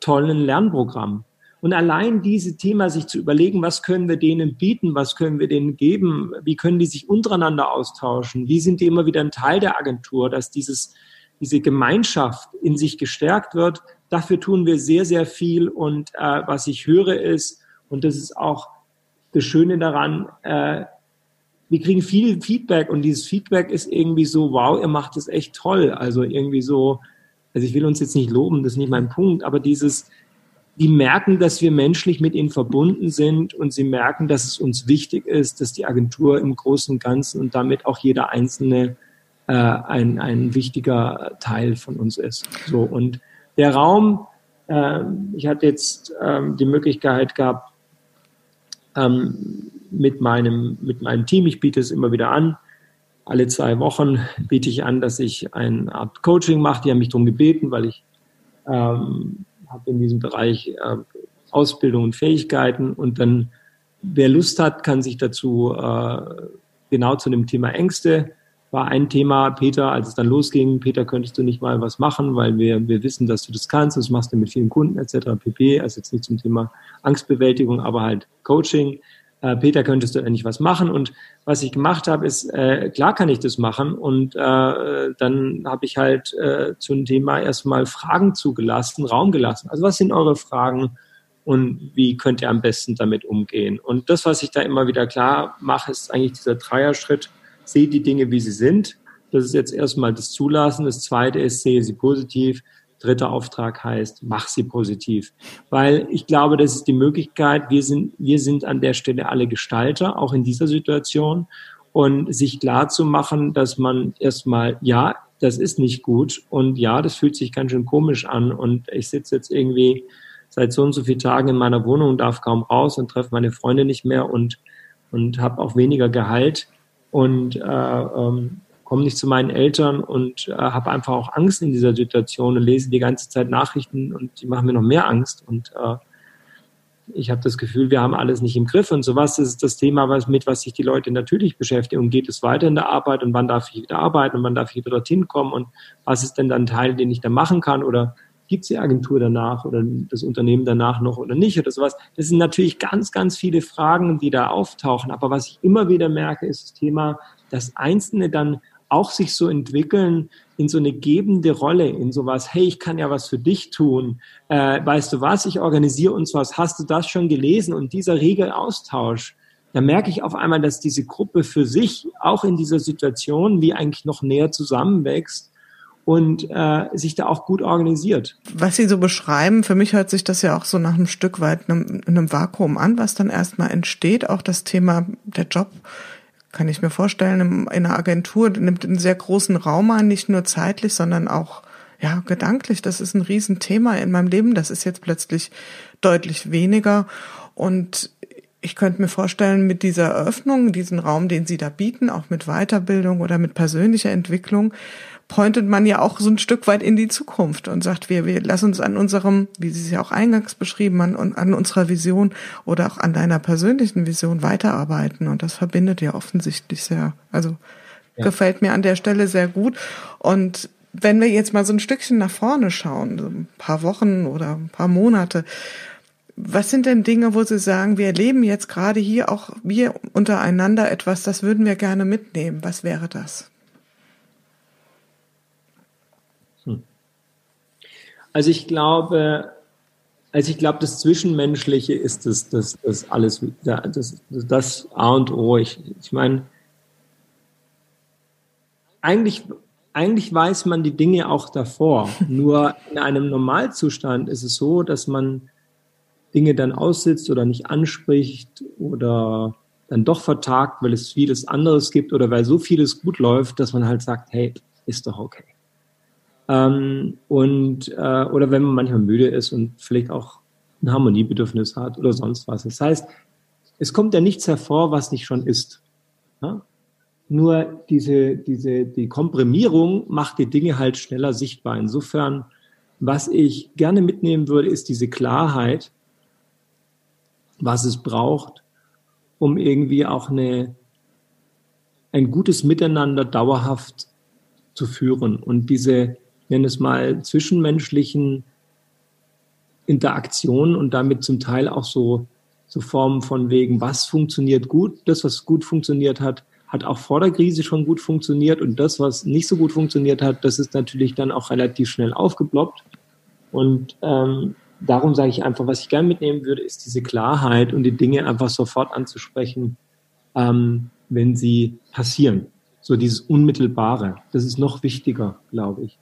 tollen Lernprogramm. Und allein diese Thema, sich zu überlegen, was können wir denen bieten, was können wir denen geben, wie können die sich untereinander austauschen, wie sind die immer wieder ein Teil der Agentur, dass dieses, diese Gemeinschaft in sich gestärkt wird, dafür tun wir sehr, sehr viel. Und äh, was ich höre ist, und das ist auch das Schöne daran, äh, wir kriegen viel Feedback und dieses Feedback ist irgendwie so, wow, ihr macht es echt toll. Also irgendwie so, also ich will uns jetzt nicht loben, das ist nicht mein Punkt, aber dieses, die merken, dass wir menschlich mit ihnen verbunden sind und sie merken, dass es uns wichtig ist, dass die Agentur im Großen und Ganzen und damit auch jeder Einzelne äh, ein, ein wichtiger Teil von uns ist. So und der Raum, äh, ich hatte jetzt ähm, die Möglichkeit gehabt, ähm, mit meinem, mit meinem Team, ich biete es immer wieder an, alle zwei Wochen biete ich an, dass ich eine Art Coaching mache. Die haben mich darum gebeten, weil ich ähm, habe in diesem Bereich äh, Ausbildung und Fähigkeiten und dann, wer Lust hat, kann sich dazu äh, genau zu dem Thema Ängste war ein Thema, Peter, als es dann losging, Peter, könntest du nicht mal was machen, weil wir, wir wissen, dass du das kannst, das machst du mit vielen Kunden etc. pp. Also jetzt nicht zum Thema Angstbewältigung, aber halt Coaching. Äh, Peter, könntest du endlich was machen? Und was ich gemacht habe, ist, äh, klar kann ich das machen. Und äh, dann habe ich halt äh, zum Thema erstmal Fragen zugelassen, Raum gelassen. Also was sind eure Fragen und wie könnt ihr am besten damit umgehen? Und das, was ich da immer wieder klar mache, ist eigentlich dieser Dreierschritt. Sehe die Dinge, wie sie sind. Das ist jetzt erstmal das Zulassen. Das zweite ist, sehe sie positiv. Dritter Auftrag heißt, mach sie positiv. Weil ich glaube, das ist die Möglichkeit, wir sind, wir sind an der Stelle alle Gestalter, auch in dieser Situation. Und sich klar zu machen, dass man erstmal, ja, das ist nicht gut und ja, das fühlt sich ganz schön komisch an und ich sitze jetzt irgendwie seit so und so vielen Tagen in meiner Wohnung und darf kaum raus und treffe meine Freunde nicht mehr und, und habe auch weniger Gehalt und äh, ähm, komme nicht zu meinen Eltern und äh, habe einfach auch Angst in dieser Situation und lese die ganze Zeit Nachrichten und die machen mir noch mehr Angst. Und äh, ich habe das Gefühl, wir haben alles nicht im Griff und sowas. Das ist das Thema, was, mit was sich die Leute natürlich beschäftigen. Und geht es weiter in der Arbeit und wann darf ich wieder arbeiten und wann darf ich wieder dorthin kommen und was ist denn dann ein Teil, den ich da machen kann oder gibt es die Agentur danach oder das Unternehmen danach noch oder nicht oder sowas. Das sind natürlich ganz, ganz viele Fragen, die da auftauchen. Aber was ich immer wieder merke, ist das Thema, dass Einzelne dann auch sich so entwickeln in so eine gebende Rolle, in sowas, hey, ich kann ja was für dich tun, äh, weißt du was, ich organisiere uns was, hast du das schon gelesen? Und dieser rege Austausch, da merke ich auf einmal, dass diese Gruppe für sich auch in dieser Situation wie eigentlich noch näher zusammenwächst und äh, sich da auch gut organisiert. Was Sie so beschreiben, für mich hört sich das ja auch so nach einem Stück weit einem, einem Vakuum an, was dann erstmal entsteht, auch das Thema der Job kann ich mir vorstellen, in einer Agentur nimmt einen sehr großen Raum ein, nicht nur zeitlich, sondern auch ja, gedanklich. Das ist ein Riesenthema in meinem Leben. Das ist jetzt plötzlich deutlich weniger. Und ich könnte mir vorstellen, mit dieser Eröffnung, diesen Raum, den Sie da bieten, auch mit Weiterbildung oder mit persönlicher Entwicklung, pointet man ja auch so ein Stück weit in die Zukunft und sagt, wir, wir lassen uns an unserem, wie Sie es ja auch eingangs beschrieben, an, an unserer Vision oder auch an deiner persönlichen Vision weiterarbeiten. Und das verbindet ja offensichtlich sehr. Also ja. gefällt mir an der Stelle sehr gut. Und wenn wir jetzt mal so ein Stückchen nach vorne schauen, so ein paar Wochen oder ein paar Monate, was sind denn Dinge, wo Sie sagen, wir erleben jetzt gerade hier auch wir untereinander etwas, das würden wir gerne mitnehmen? Was wäre das? Also ich glaube, also ich glaube, das Zwischenmenschliche ist das, das, das alles, das, das A und O. Ich, ich meine, eigentlich, eigentlich weiß man die Dinge auch davor. Nur in einem Normalzustand ist es so, dass man Dinge dann aussitzt oder nicht anspricht oder dann doch vertagt, weil es vieles anderes gibt oder weil so vieles gut läuft, dass man halt sagt, hey, ist doch okay. Ähm, und äh, oder wenn man manchmal müde ist und vielleicht auch ein Harmoniebedürfnis hat oder sonst was. Das heißt, es kommt ja nichts hervor, was nicht schon ist. Ja? Nur diese, diese, die Komprimierung macht die Dinge halt schneller sichtbar. Insofern, was ich gerne mitnehmen würde, ist diese Klarheit, was es braucht, um irgendwie auch eine, ein gutes Miteinander dauerhaft zu führen. Und diese, nenne es mal, zwischenmenschlichen Interaktionen und damit zum Teil auch so, so Formen von wegen, was funktioniert gut, das, was gut funktioniert hat, hat auch vor der Krise schon gut funktioniert und das, was nicht so gut funktioniert hat, das ist natürlich dann auch relativ schnell aufgeploppt. Und ähm, darum sage ich einfach, was ich gerne mitnehmen würde, ist diese Klarheit und die Dinge einfach sofort anzusprechen, ähm, wenn sie passieren. So dieses Unmittelbare. Das ist noch wichtiger, glaube ich.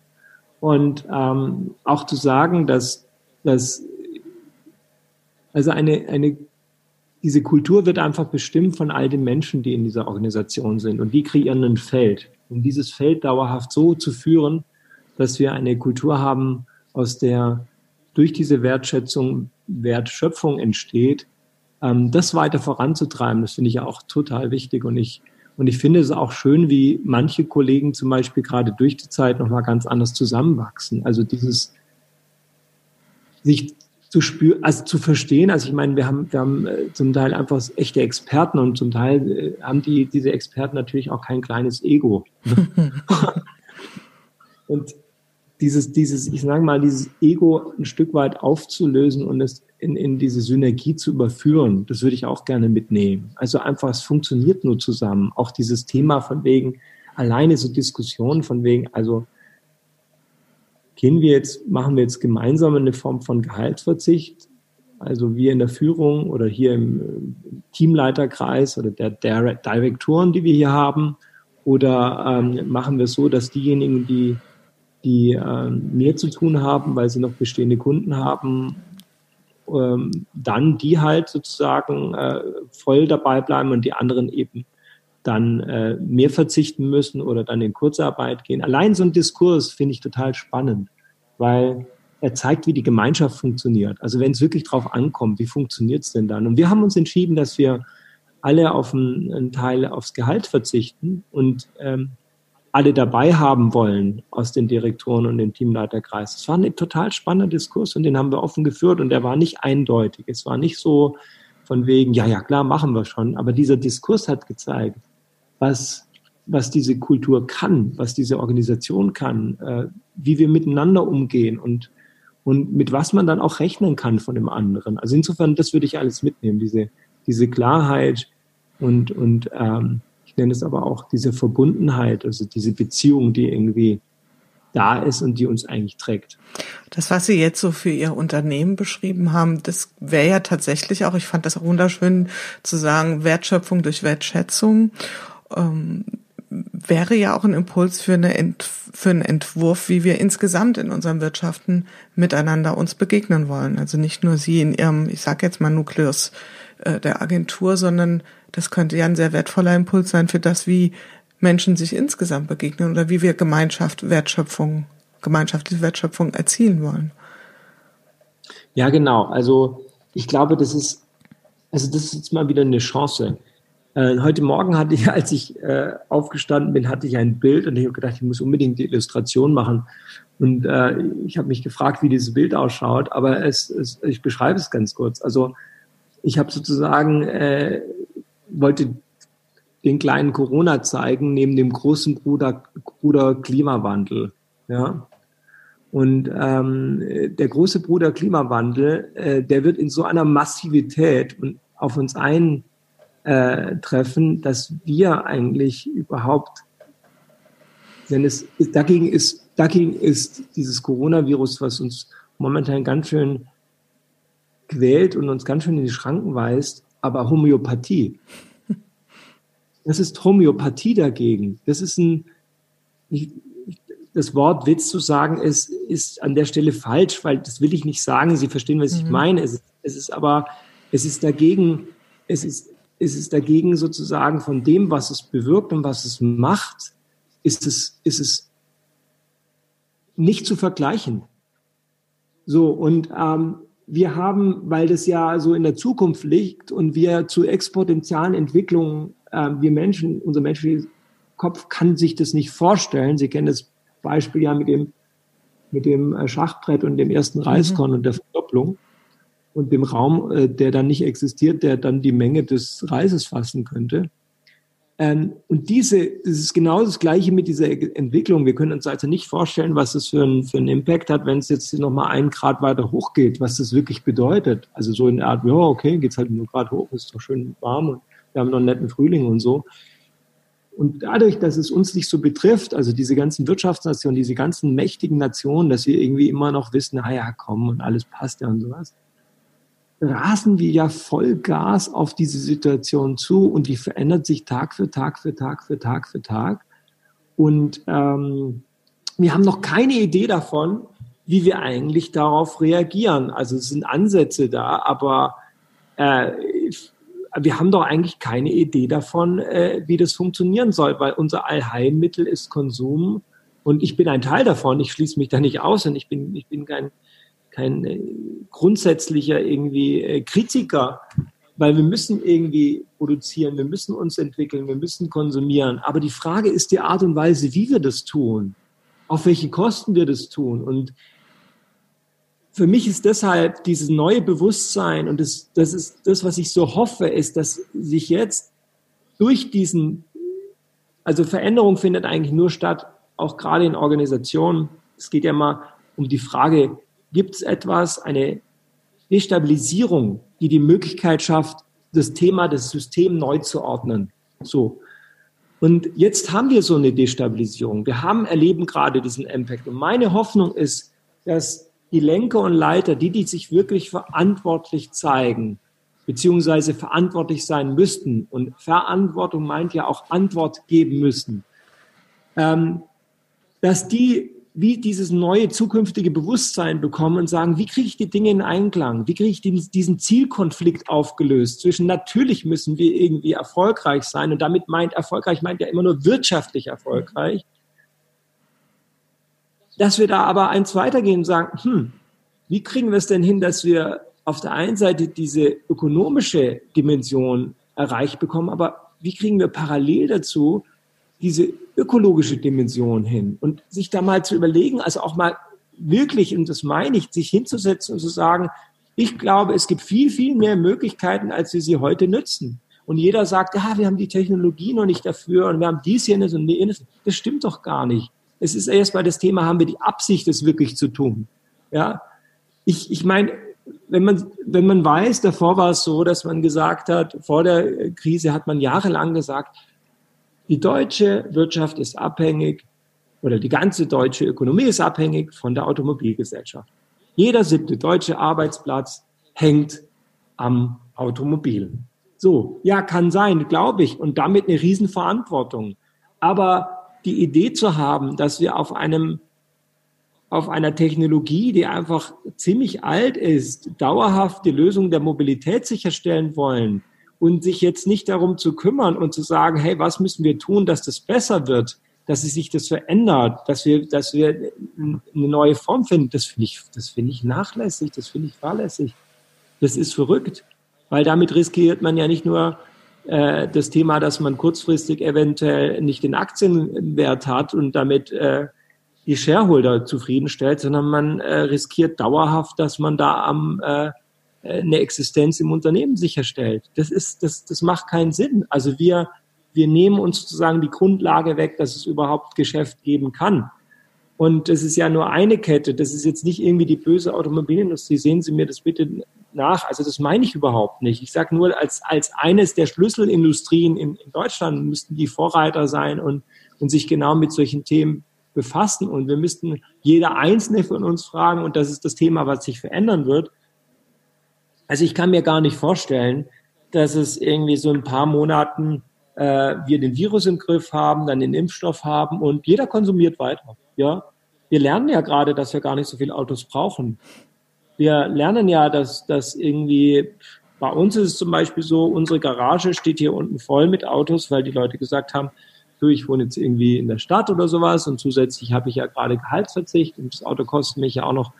Und ähm, auch zu sagen, dass, dass also eine, eine, diese Kultur wird einfach bestimmt von all den Menschen, die in dieser Organisation sind. Und die kreieren ein Feld. Um dieses Feld dauerhaft so zu führen, dass wir eine Kultur haben, aus der durch diese Wertschätzung Wertschöpfung entsteht, ähm, das weiter voranzutreiben, das finde ich ja auch total wichtig. Und ich, und ich finde es auch schön, wie manche Kollegen zum Beispiel gerade durch die Zeit nochmal ganz anders zusammenwachsen. Also dieses sich zu spüren, also zu verstehen. Also ich meine, wir haben, wir haben äh, zum Teil einfach echte Experten und zum Teil äh, haben die, diese Experten natürlich auch kein kleines Ego. und dieses, dieses, ich sage mal, dieses Ego ein Stück weit aufzulösen und es in, in diese Synergie zu überführen, das würde ich auch gerne mitnehmen. Also einfach, es funktioniert nur zusammen. Auch dieses Thema von wegen, alleine so Diskussionen von wegen, also gehen wir jetzt, machen wir jetzt gemeinsam eine Form von Gehaltsverzicht, also wir in der Führung oder hier im Teamleiterkreis oder der, Direktoren, die wir hier haben, oder ähm, machen wir es so, dass diejenigen, die die äh, mehr zu tun haben, weil sie noch bestehende Kunden haben, ähm, dann die halt sozusagen äh, voll dabei bleiben und die anderen eben dann äh, mehr verzichten müssen oder dann in Kurzarbeit gehen. Allein so ein Diskurs finde ich total spannend, weil er zeigt, wie die Gemeinschaft funktioniert. Also wenn es wirklich drauf ankommt, wie funktioniert es denn dann? Und wir haben uns entschieden, dass wir alle auf einen, einen Teil aufs Gehalt verzichten und ähm, alle dabei haben wollen aus den Direktoren und dem Teamleiterkreis. Es war ein total spannender Diskurs und den haben wir offen geführt und der war nicht eindeutig. Es war nicht so von wegen, ja, ja, klar, machen wir schon. Aber dieser Diskurs hat gezeigt, was, was diese Kultur kann, was diese Organisation kann, äh, wie wir miteinander umgehen und, und mit was man dann auch rechnen kann von dem anderen. Also insofern, das würde ich alles mitnehmen, diese, diese Klarheit und, und ähm, ich nenne es aber auch diese Verbundenheit, also diese Beziehung, die irgendwie da ist und die uns eigentlich trägt. Das, was Sie jetzt so für Ihr Unternehmen beschrieben haben, das wäre ja tatsächlich auch, ich fand das auch wunderschön zu sagen, Wertschöpfung durch Wertschätzung. Ähm, wäre ja auch ein Impuls für, eine Ent, für einen Entwurf, wie wir insgesamt in unseren Wirtschaften miteinander uns begegnen wollen. Also nicht nur Sie in Ihrem, ich sage jetzt mal Nukleus äh, der Agentur, sondern das könnte ja ein sehr wertvoller Impuls sein für das, wie Menschen sich insgesamt begegnen oder wie wir Gemeinschaft, Wertschöpfung, gemeinschaftliche Wertschöpfung erzielen wollen. Ja, genau. Also ich glaube, das ist Also das ist jetzt mal wieder eine Chance. Äh, heute Morgen hatte ich, als ich äh, aufgestanden bin, hatte ich ein Bild und ich habe gedacht, ich muss unbedingt die Illustration machen. Und äh, ich habe mich gefragt, wie dieses Bild ausschaut, aber es, es, ich beschreibe es ganz kurz. Also ich habe sozusagen äh, wollte den kleinen Corona zeigen neben dem großen Bruder, Bruder Klimawandel. Ja. Und ähm, der große Bruder Klimawandel, äh, der wird in so einer Massivität und auf uns eintreffen, dass wir eigentlich überhaupt, wenn es dagegen ist, dagegen ist dieses Coronavirus, was uns momentan ganz schön quält und uns ganz schön in die Schranken weist, aber Homöopathie. Das ist Homöopathie dagegen. Das ist ein, das Wort Witz zu sagen, ist, ist an der Stelle falsch, weil das will ich nicht sagen. Sie verstehen, was mhm. ich meine. Es, es ist aber, es ist dagegen, es ist, es ist dagegen sozusagen von dem, was es bewirkt und was es macht, ist es, ist es nicht zu vergleichen. So, und ähm, wir haben, weil das ja so in der Zukunft liegt und wir zu exponentiellen Entwicklungen, äh, wir Menschen, unser menschlicher Kopf kann sich das nicht vorstellen. Sie kennen das Beispiel ja mit dem, mit dem äh, Schachbrett und dem ersten Reiskorn mhm. und der Verdopplung und dem Raum, äh, der dann nicht existiert, der dann die Menge des Reises fassen könnte. Ähm, und diese, das ist genau das Gleiche mit dieser Entwicklung. Wir können uns also nicht vorstellen, was das für, ein, für einen Impact hat, wenn es jetzt nochmal einen Grad weiter hochgeht, was das wirklich bedeutet. Also so in der Art, ja, okay, geht's halt nur Grad hoch, ist doch schön warm und wir haben noch einen netten Frühling und so. Und dadurch, dass es uns nicht so betrifft, also diese ganzen Wirtschaftsnationen, diese ganzen mächtigen Nationen, dass wir irgendwie immer noch wissen, naja, komm und alles passt ja und sowas, rasen wir ja voll Gas auf diese Situation zu und die verändert sich Tag für Tag für Tag für Tag für Tag. Und ähm, wir haben noch keine Idee davon, wie wir eigentlich darauf reagieren. Also es sind Ansätze da, aber äh, wir haben doch eigentlich keine Idee davon, äh, wie das funktionieren soll, weil unser Allheilmittel ist Konsum und ich bin ein Teil davon. Ich schließe mich da nicht aus und ich bin, ich bin kein kein äh, grundsätzlicher irgendwie äh, Kritiker, weil wir müssen irgendwie produzieren, wir müssen uns entwickeln, wir müssen konsumieren. Aber die Frage ist die Art und Weise, wie wir das tun, auf welche Kosten wir das tun. Und für mich ist deshalb dieses neue Bewusstsein und das, das ist das, was ich so hoffe, ist, dass sich jetzt durch diesen, also Veränderung findet eigentlich nur statt, auch gerade in Organisationen. Es geht ja mal um die Frage, gibt es etwas, eine Destabilisierung, die die Möglichkeit schafft, das Thema, das System neu zu ordnen. So. Und jetzt haben wir so eine Destabilisierung. Wir haben, erleben gerade diesen Impact. Und meine Hoffnung ist, dass die Lenker und Leiter, die, die sich wirklich verantwortlich zeigen, beziehungsweise verantwortlich sein müssten, und Verantwortung meint ja auch Antwort geben müssen, ähm, dass die wie dieses neue zukünftige Bewusstsein bekommen und sagen, wie kriege ich die Dinge in Einklang? Wie kriege ich diesen Zielkonflikt aufgelöst zwischen natürlich müssen wir irgendwie erfolgreich sein und damit meint erfolgreich meint ja immer nur wirtschaftlich erfolgreich. Dass wir da aber eins weitergehen und sagen, hm, wie kriegen wir es denn hin, dass wir auf der einen Seite diese ökonomische Dimension erreicht bekommen, aber wie kriegen wir parallel dazu diese ökologische Dimension hin und sich da mal zu überlegen, also auch mal wirklich, und das meine ich, sich hinzusetzen und zu sagen, ich glaube, es gibt viel, viel mehr Möglichkeiten, als wir sie heute nützen. Und jeder sagt, ja, wir haben die Technologie noch nicht dafür und wir haben dies, jenes und jenes. Das stimmt doch gar nicht. Es ist erst mal das Thema, haben wir die Absicht, das wirklich zu tun. Ja, ich, ich meine, wenn man, wenn man weiß, davor war es so, dass man gesagt hat, vor der Krise hat man jahrelang gesagt, die deutsche Wirtschaft ist abhängig oder die ganze deutsche Ökonomie ist abhängig von der Automobilgesellschaft. Jeder siebte deutsche Arbeitsplatz hängt am Automobil. So, ja, kann sein, glaube ich, und damit eine Riesenverantwortung. Aber die Idee zu haben, dass wir auf einem auf einer Technologie, die einfach ziemlich alt ist, dauerhaft die Lösung der Mobilität sicherstellen wollen, und sich jetzt nicht darum zu kümmern und zu sagen, hey, was müssen wir tun, dass das besser wird, dass sich das verändert, dass wir, dass wir eine neue Form finden, das finde ich, das finde ich nachlässig, das finde ich fahrlässig. Das ist verrückt. Weil damit riskiert man ja nicht nur äh, das Thema, dass man kurzfristig eventuell nicht den Aktienwert hat und damit äh, die Shareholder zufriedenstellt, sondern man äh, riskiert dauerhaft, dass man da am äh, eine Existenz im Unternehmen sicherstellt. Das ist, das, das macht keinen Sinn. Also wir, wir nehmen uns sozusagen die Grundlage weg, dass es überhaupt Geschäft geben kann. Und das ist ja nur eine Kette. Das ist jetzt nicht irgendwie die böse Automobilindustrie. Sehen Sie mir das bitte nach. Also das meine ich überhaupt nicht. Ich sage nur, als, als eines der Schlüsselindustrien in, in Deutschland müssten die Vorreiter sein und, und sich genau mit solchen Themen befassen. Und wir müssten jeder Einzelne von uns fragen, und das ist das Thema, was sich verändern wird. Also ich kann mir gar nicht vorstellen, dass es irgendwie so ein paar Monaten äh, wir den Virus im Griff haben, dann den Impfstoff haben und jeder konsumiert weiter. Ja, wir lernen ja gerade, dass wir gar nicht so viele Autos brauchen wir lernen ja, dass, dass irgendwie, bei uns ist es zum Beispiel so, unsere Garage steht hier unten voll mit Autos, weil die Leute gesagt haben, ich wohne jetzt irgendwie in der Stadt oder sowas und zusätzlich habe ich ja gerade Gehaltsverzicht und das Auto kostet mich ja auch noch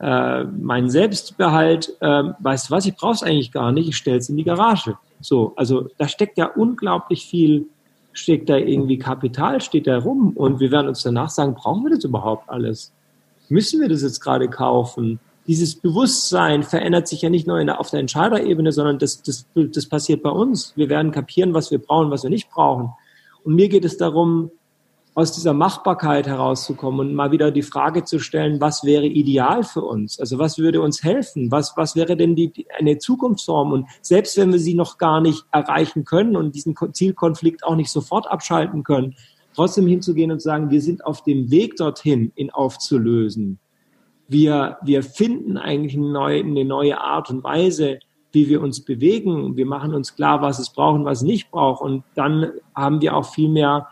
äh, meinen Selbstbehalt. Äh, weißt du was, ich brauche es eigentlich gar nicht, ich stelle es in die Garage. So, also da steckt ja unglaublich viel, steckt da irgendwie Kapital, steht da rum und wir werden uns danach sagen, brauchen wir das überhaupt alles? Müssen wir das jetzt gerade kaufen? dieses Bewusstsein verändert sich ja nicht nur der, auf der Entscheiderebene, sondern das, das, das passiert bei uns. Wir werden kapieren, was wir brauchen, was wir nicht brauchen. Und mir geht es darum, aus dieser Machbarkeit herauszukommen und mal wieder die Frage zu stellen, was wäre ideal für uns? Also was würde uns helfen? Was, was wäre denn die, eine Zukunftsform? Und selbst wenn wir sie noch gar nicht erreichen können und diesen Zielkonflikt auch nicht sofort abschalten können, trotzdem hinzugehen und sagen, wir sind auf dem Weg dorthin, ihn aufzulösen wir, wir finden eigentlich eine neue, eine neue Art und Weise, wie wir uns bewegen. Wir machen uns klar, was es braucht und was es nicht braucht. Und dann haben wir auch viel mehr,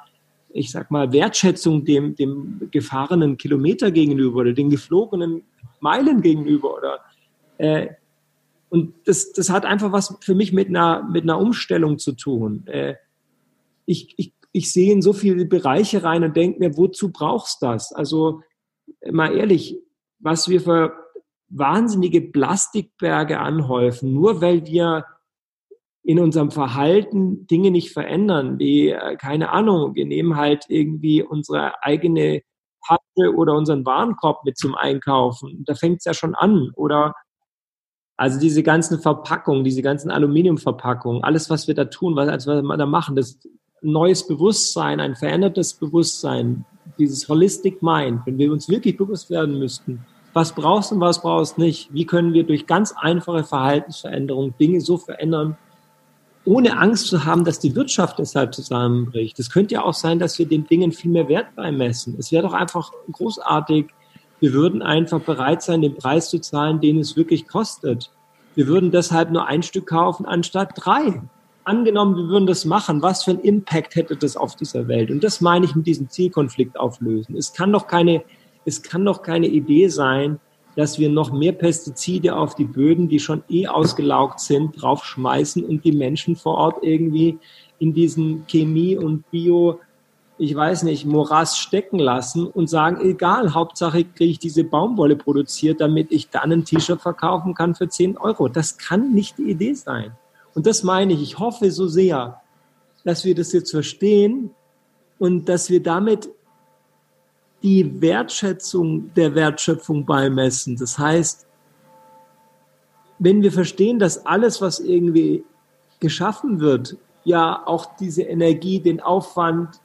ich sag mal, Wertschätzung dem, dem gefahrenen Kilometer gegenüber oder den geflogenen Meilen gegenüber oder, äh, und das, das hat einfach was für mich mit einer, mit einer Umstellung zu tun. Äh, ich, ich, ich sehe in so viele Bereiche rein und denke mir, wozu brauchst das? Also, mal ehrlich, was wir für wahnsinnige Plastikberge anhäufen, nur weil wir in unserem Verhalten Dinge nicht verändern, wie, äh, keine Ahnung, wir nehmen halt irgendwie unsere eigene Tasche oder unseren Warenkorb mit zum Einkaufen. Da fängt es ja schon an. Oder also diese ganzen Verpackungen, diese ganzen Aluminiumverpackungen, alles, was wir da tun, was, was wir da machen, das neues Bewusstsein, ein verändertes Bewusstsein, dieses Holistic Mind, wenn wir uns wirklich bewusst werden müssten, was brauchst du und was brauchst du nicht, wie können wir durch ganz einfache Verhaltensveränderungen Dinge so verändern, ohne Angst zu haben, dass die Wirtschaft deshalb zusammenbricht. Es könnte ja auch sein, dass wir den Dingen viel mehr Wert beimessen. Es wäre doch einfach großartig, wir würden einfach bereit sein, den Preis zu zahlen, den es wirklich kostet. Wir würden deshalb nur ein Stück kaufen anstatt drei angenommen, wir würden das machen, was für einen Impact hätte das auf dieser Welt? Und das meine ich mit diesem Zielkonflikt auflösen. Es kann doch keine, es kann doch keine Idee sein, dass wir noch mehr Pestizide auf die Böden, die schon eh ausgelaugt sind, draufschmeißen und die Menschen vor Ort irgendwie in diesen Chemie und Bio, ich weiß nicht, Morass stecken lassen und sagen, egal, Hauptsache kriege ich diese Baumwolle produziert, damit ich dann ein T-Shirt verkaufen kann für 10 Euro. Das kann nicht die Idee sein. Und das meine ich. Ich hoffe so sehr, dass wir das jetzt verstehen und dass wir damit die Wertschätzung der Wertschöpfung beimessen. Das heißt, wenn wir verstehen, dass alles, was irgendwie geschaffen wird, ja auch diese Energie, den Aufwand,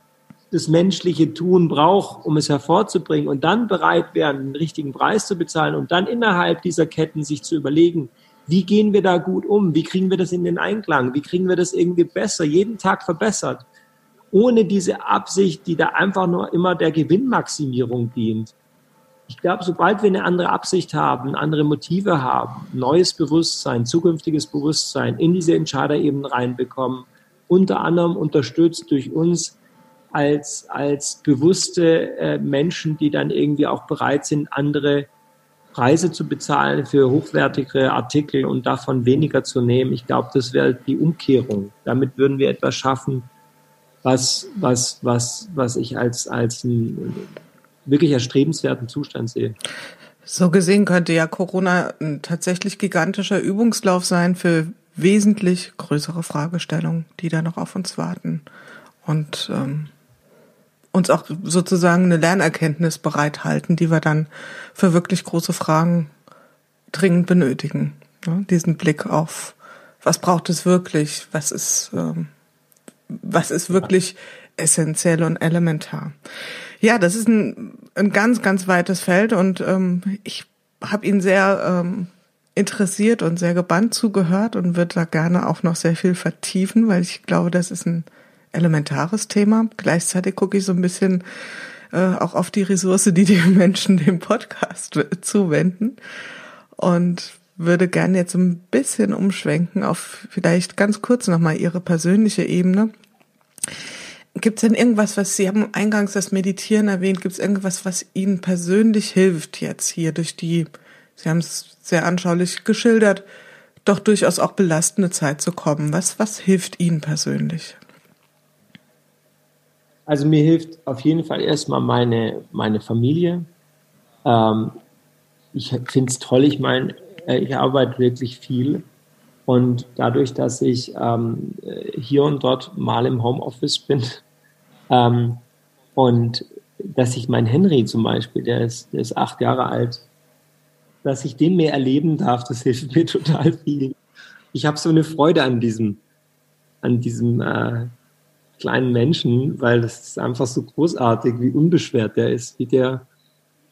das menschliche Tun braucht, um es hervorzubringen und dann bereit wären, den richtigen Preis zu bezahlen und dann innerhalb dieser Ketten sich zu überlegen, wie gehen wir da gut um? Wie kriegen wir das in den Einklang? Wie kriegen wir das irgendwie besser, jeden Tag verbessert? Ohne diese Absicht, die da einfach nur immer der Gewinnmaximierung dient. Ich glaube, sobald wir eine andere Absicht haben, andere Motive haben, neues Bewusstsein, zukünftiges Bewusstsein in diese Entscheiderebene reinbekommen, unter anderem unterstützt durch uns als, als bewusste äh, Menschen, die dann irgendwie auch bereit sind, andere Preise zu bezahlen für hochwertigere Artikel und davon weniger zu nehmen. Ich glaube, das wäre die Umkehrung. Damit würden wir etwas schaffen, was, was, was, was ich als, als einen wirklich erstrebenswerten Zustand sehe. So gesehen könnte ja Corona ein tatsächlich gigantischer Übungslauf sein für wesentlich größere Fragestellungen, die da noch auf uns warten und ähm, uns auch sozusagen eine Lernerkenntnis bereithalten, die wir dann für wirklich große Fragen dringend benötigen. Ja, diesen Blick auf, was braucht es wirklich, was ist, ähm, was ist wirklich essentiell und elementar. Ja, das ist ein, ein ganz, ganz weites Feld und ähm, ich habe ihn sehr ähm, interessiert und sehr gebannt zugehört und würde da gerne auch noch sehr viel vertiefen, weil ich glaube, das ist ein elementares Thema. Gleichzeitig gucke ich so ein bisschen äh, auch auf die Ressource, die die Menschen dem Podcast zuwenden und würde gerne jetzt ein bisschen umschwenken auf vielleicht ganz kurz nochmal Ihre persönliche Ebene. Gibt es denn irgendwas, was Sie haben eingangs das Meditieren erwähnt, gibt es irgendwas, was Ihnen persönlich hilft jetzt hier durch die, Sie haben es sehr anschaulich geschildert, doch durchaus auch belastende Zeit zu kommen? Was, was hilft Ihnen persönlich? Also mir hilft auf jeden Fall erstmal meine, meine Familie. Ähm, ich finde es toll, ich meine, ich arbeite wirklich viel und dadurch, dass ich ähm, hier und dort mal im Homeoffice bin ähm, und dass ich mein Henry zum Beispiel, der ist, der ist acht Jahre alt, dass ich den mehr erleben darf, das hilft mir total viel. Ich habe so eine Freude an diesem, an diesem äh, kleinen Menschen, weil das ist einfach so großartig, wie unbeschwert der ist, wie der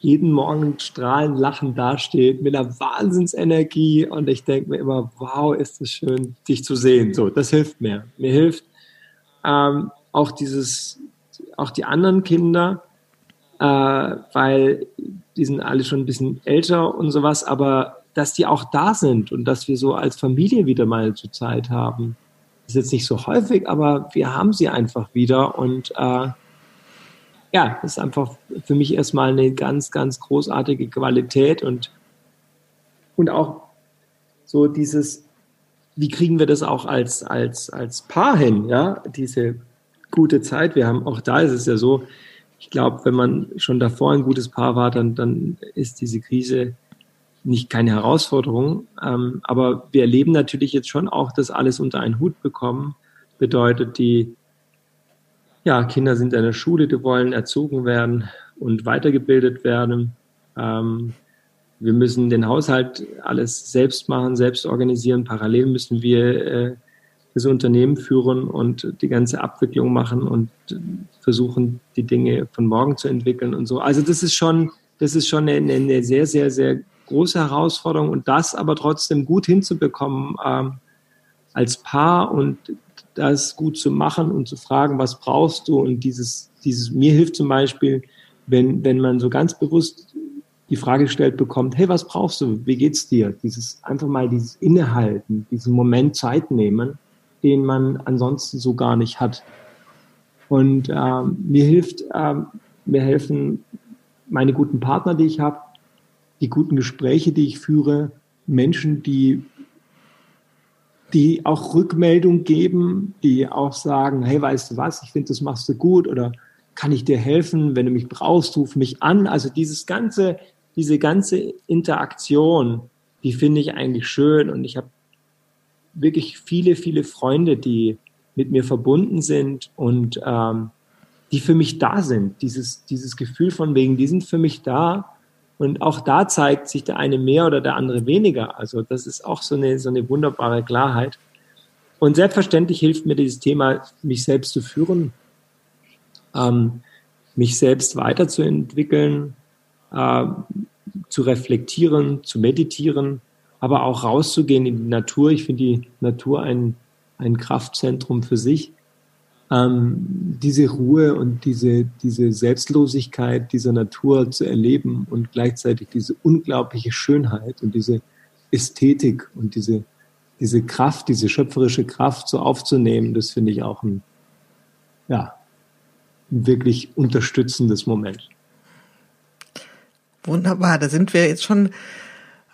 jeden Morgen strahlend lachend dasteht mit einer Wahnsinnsenergie und ich denke mir immer, wow, ist das schön, dich zu sehen. So, das hilft mir. Mir hilft ähm, auch dieses, auch die anderen Kinder, äh, weil die sind alle schon ein bisschen älter und sowas, aber dass die auch da sind und dass wir so als Familie wieder mal zur Zeit haben. Ist jetzt nicht so häufig, aber wir haben sie einfach wieder und äh, ja, das ist einfach für mich erstmal eine ganz, ganz großartige Qualität und, und auch so dieses, wie kriegen wir das auch als, als, als Paar hin, ja, diese gute Zeit. Wir haben, auch da ist es ja so, ich glaube, wenn man schon davor ein gutes Paar war, dann, dann ist diese Krise nicht keine Herausforderung. Ähm, aber wir erleben natürlich jetzt schon auch, dass alles unter einen Hut bekommen. Bedeutet, die ja, Kinder sind in der Schule, die wollen erzogen werden und weitergebildet werden. Ähm, wir müssen den Haushalt alles selbst machen, selbst organisieren. Parallel müssen wir äh, das Unternehmen führen und die ganze Abwicklung machen und versuchen, die Dinge von morgen zu entwickeln und so. Also das ist schon, das ist schon eine, eine sehr, sehr, sehr große Herausforderung und das aber trotzdem gut hinzubekommen ähm, als Paar und das gut zu machen und zu fragen, was brauchst du? Und dieses, dieses, mir hilft zum Beispiel, wenn, wenn man so ganz bewusst die Frage gestellt bekommt, hey, was brauchst du? Wie geht's dir? Dieses, einfach mal dieses Innehalten, diesen Moment Zeit nehmen, den man ansonsten so gar nicht hat. Und ähm, mir hilft, ähm, mir helfen meine guten Partner, die ich habe, die guten Gespräche, die ich führe, Menschen, die die auch Rückmeldung geben, die auch sagen, hey, weißt du was, ich finde, das machst du gut oder kann ich dir helfen, wenn du mich brauchst, ruf mich an. Also dieses ganze, diese ganze Interaktion, die finde ich eigentlich schön und ich habe wirklich viele, viele Freunde, die mit mir verbunden sind und ähm, die für mich da sind. Dieses, dieses Gefühl von wegen, die sind für mich da und auch da zeigt sich der eine mehr oder der andere weniger. Also das ist auch so eine, so eine wunderbare Klarheit. Und selbstverständlich hilft mir dieses Thema, mich selbst zu führen, ähm, mich selbst weiterzuentwickeln, äh, zu reflektieren, zu meditieren, aber auch rauszugehen in die Natur. Ich finde die Natur ein, ein Kraftzentrum für sich ähm, diese Ruhe und diese, diese Selbstlosigkeit dieser Natur zu erleben und gleichzeitig diese unglaubliche Schönheit und diese Ästhetik und diese, diese Kraft, diese schöpferische Kraft so aufzunehmen, das finde ich auch ein, ja, ein wirklich unterstützendes Moment. Wunderbar, da sind wir jetzt schon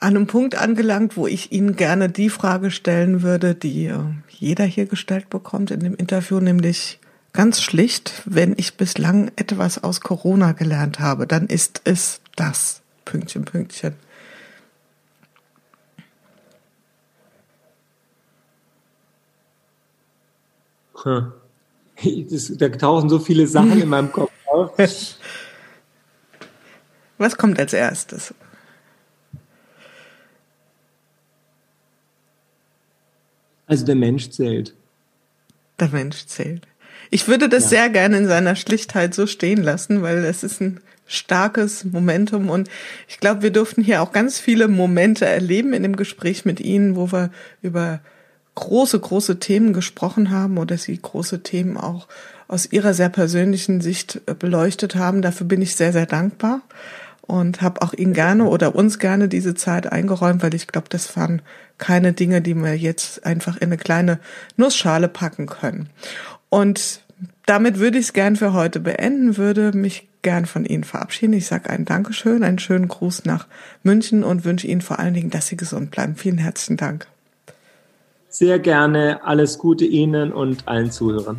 an einem Punkt angelangt, wo ich Ihnen gerne die Frage stellen würde, die äh, jeder hier gestellt bekommt in dem Interview, nämlich ganz schlicht, wenn ich bislang etwas aus Corona gelernt habe, dann ist es das. Pünktchen, Pünktchen. Hm. Das, da tauchen so viele Sachen in meinem Kopf auf. Was kommt als erstes? Also der Mensch zählt. Der Mensch zählt. Ich würde das ja. sehr gerne in seiner Schlichtheit so stehen lassen, weil es ist ein starkes Momentum und ich glaube, wir durften hier auch ganz viele Momente erleben in dem Gespräch mit Ihnen, wo wir über große, große Themen gesprochen haben oder Sie große Themen auch aus Ihrer sehr persönlichen Sicht äh, beleuchtet haben. Dafür bin ich sehr, sehr dankbar und habe auch Ihnen gerne oder uns gerne diese Zeit eingeräumt, weil ich glaube, das waren keine Dinge, die wir jetzt einfach in eine kleine Nussschale packen können. Und damit würde ich es gern für heute beenden, würde mich gern von Ihnen verabschieden. Ich sage ein Dankeschön, einen schönen Gruß nach München und wünsche Ihnen vor allen Dingen, dass Sie gesund bleiben. Vielen herzlichen Dank. Sehr gerne. Alles Gute Ihnen und allen Zuhörern.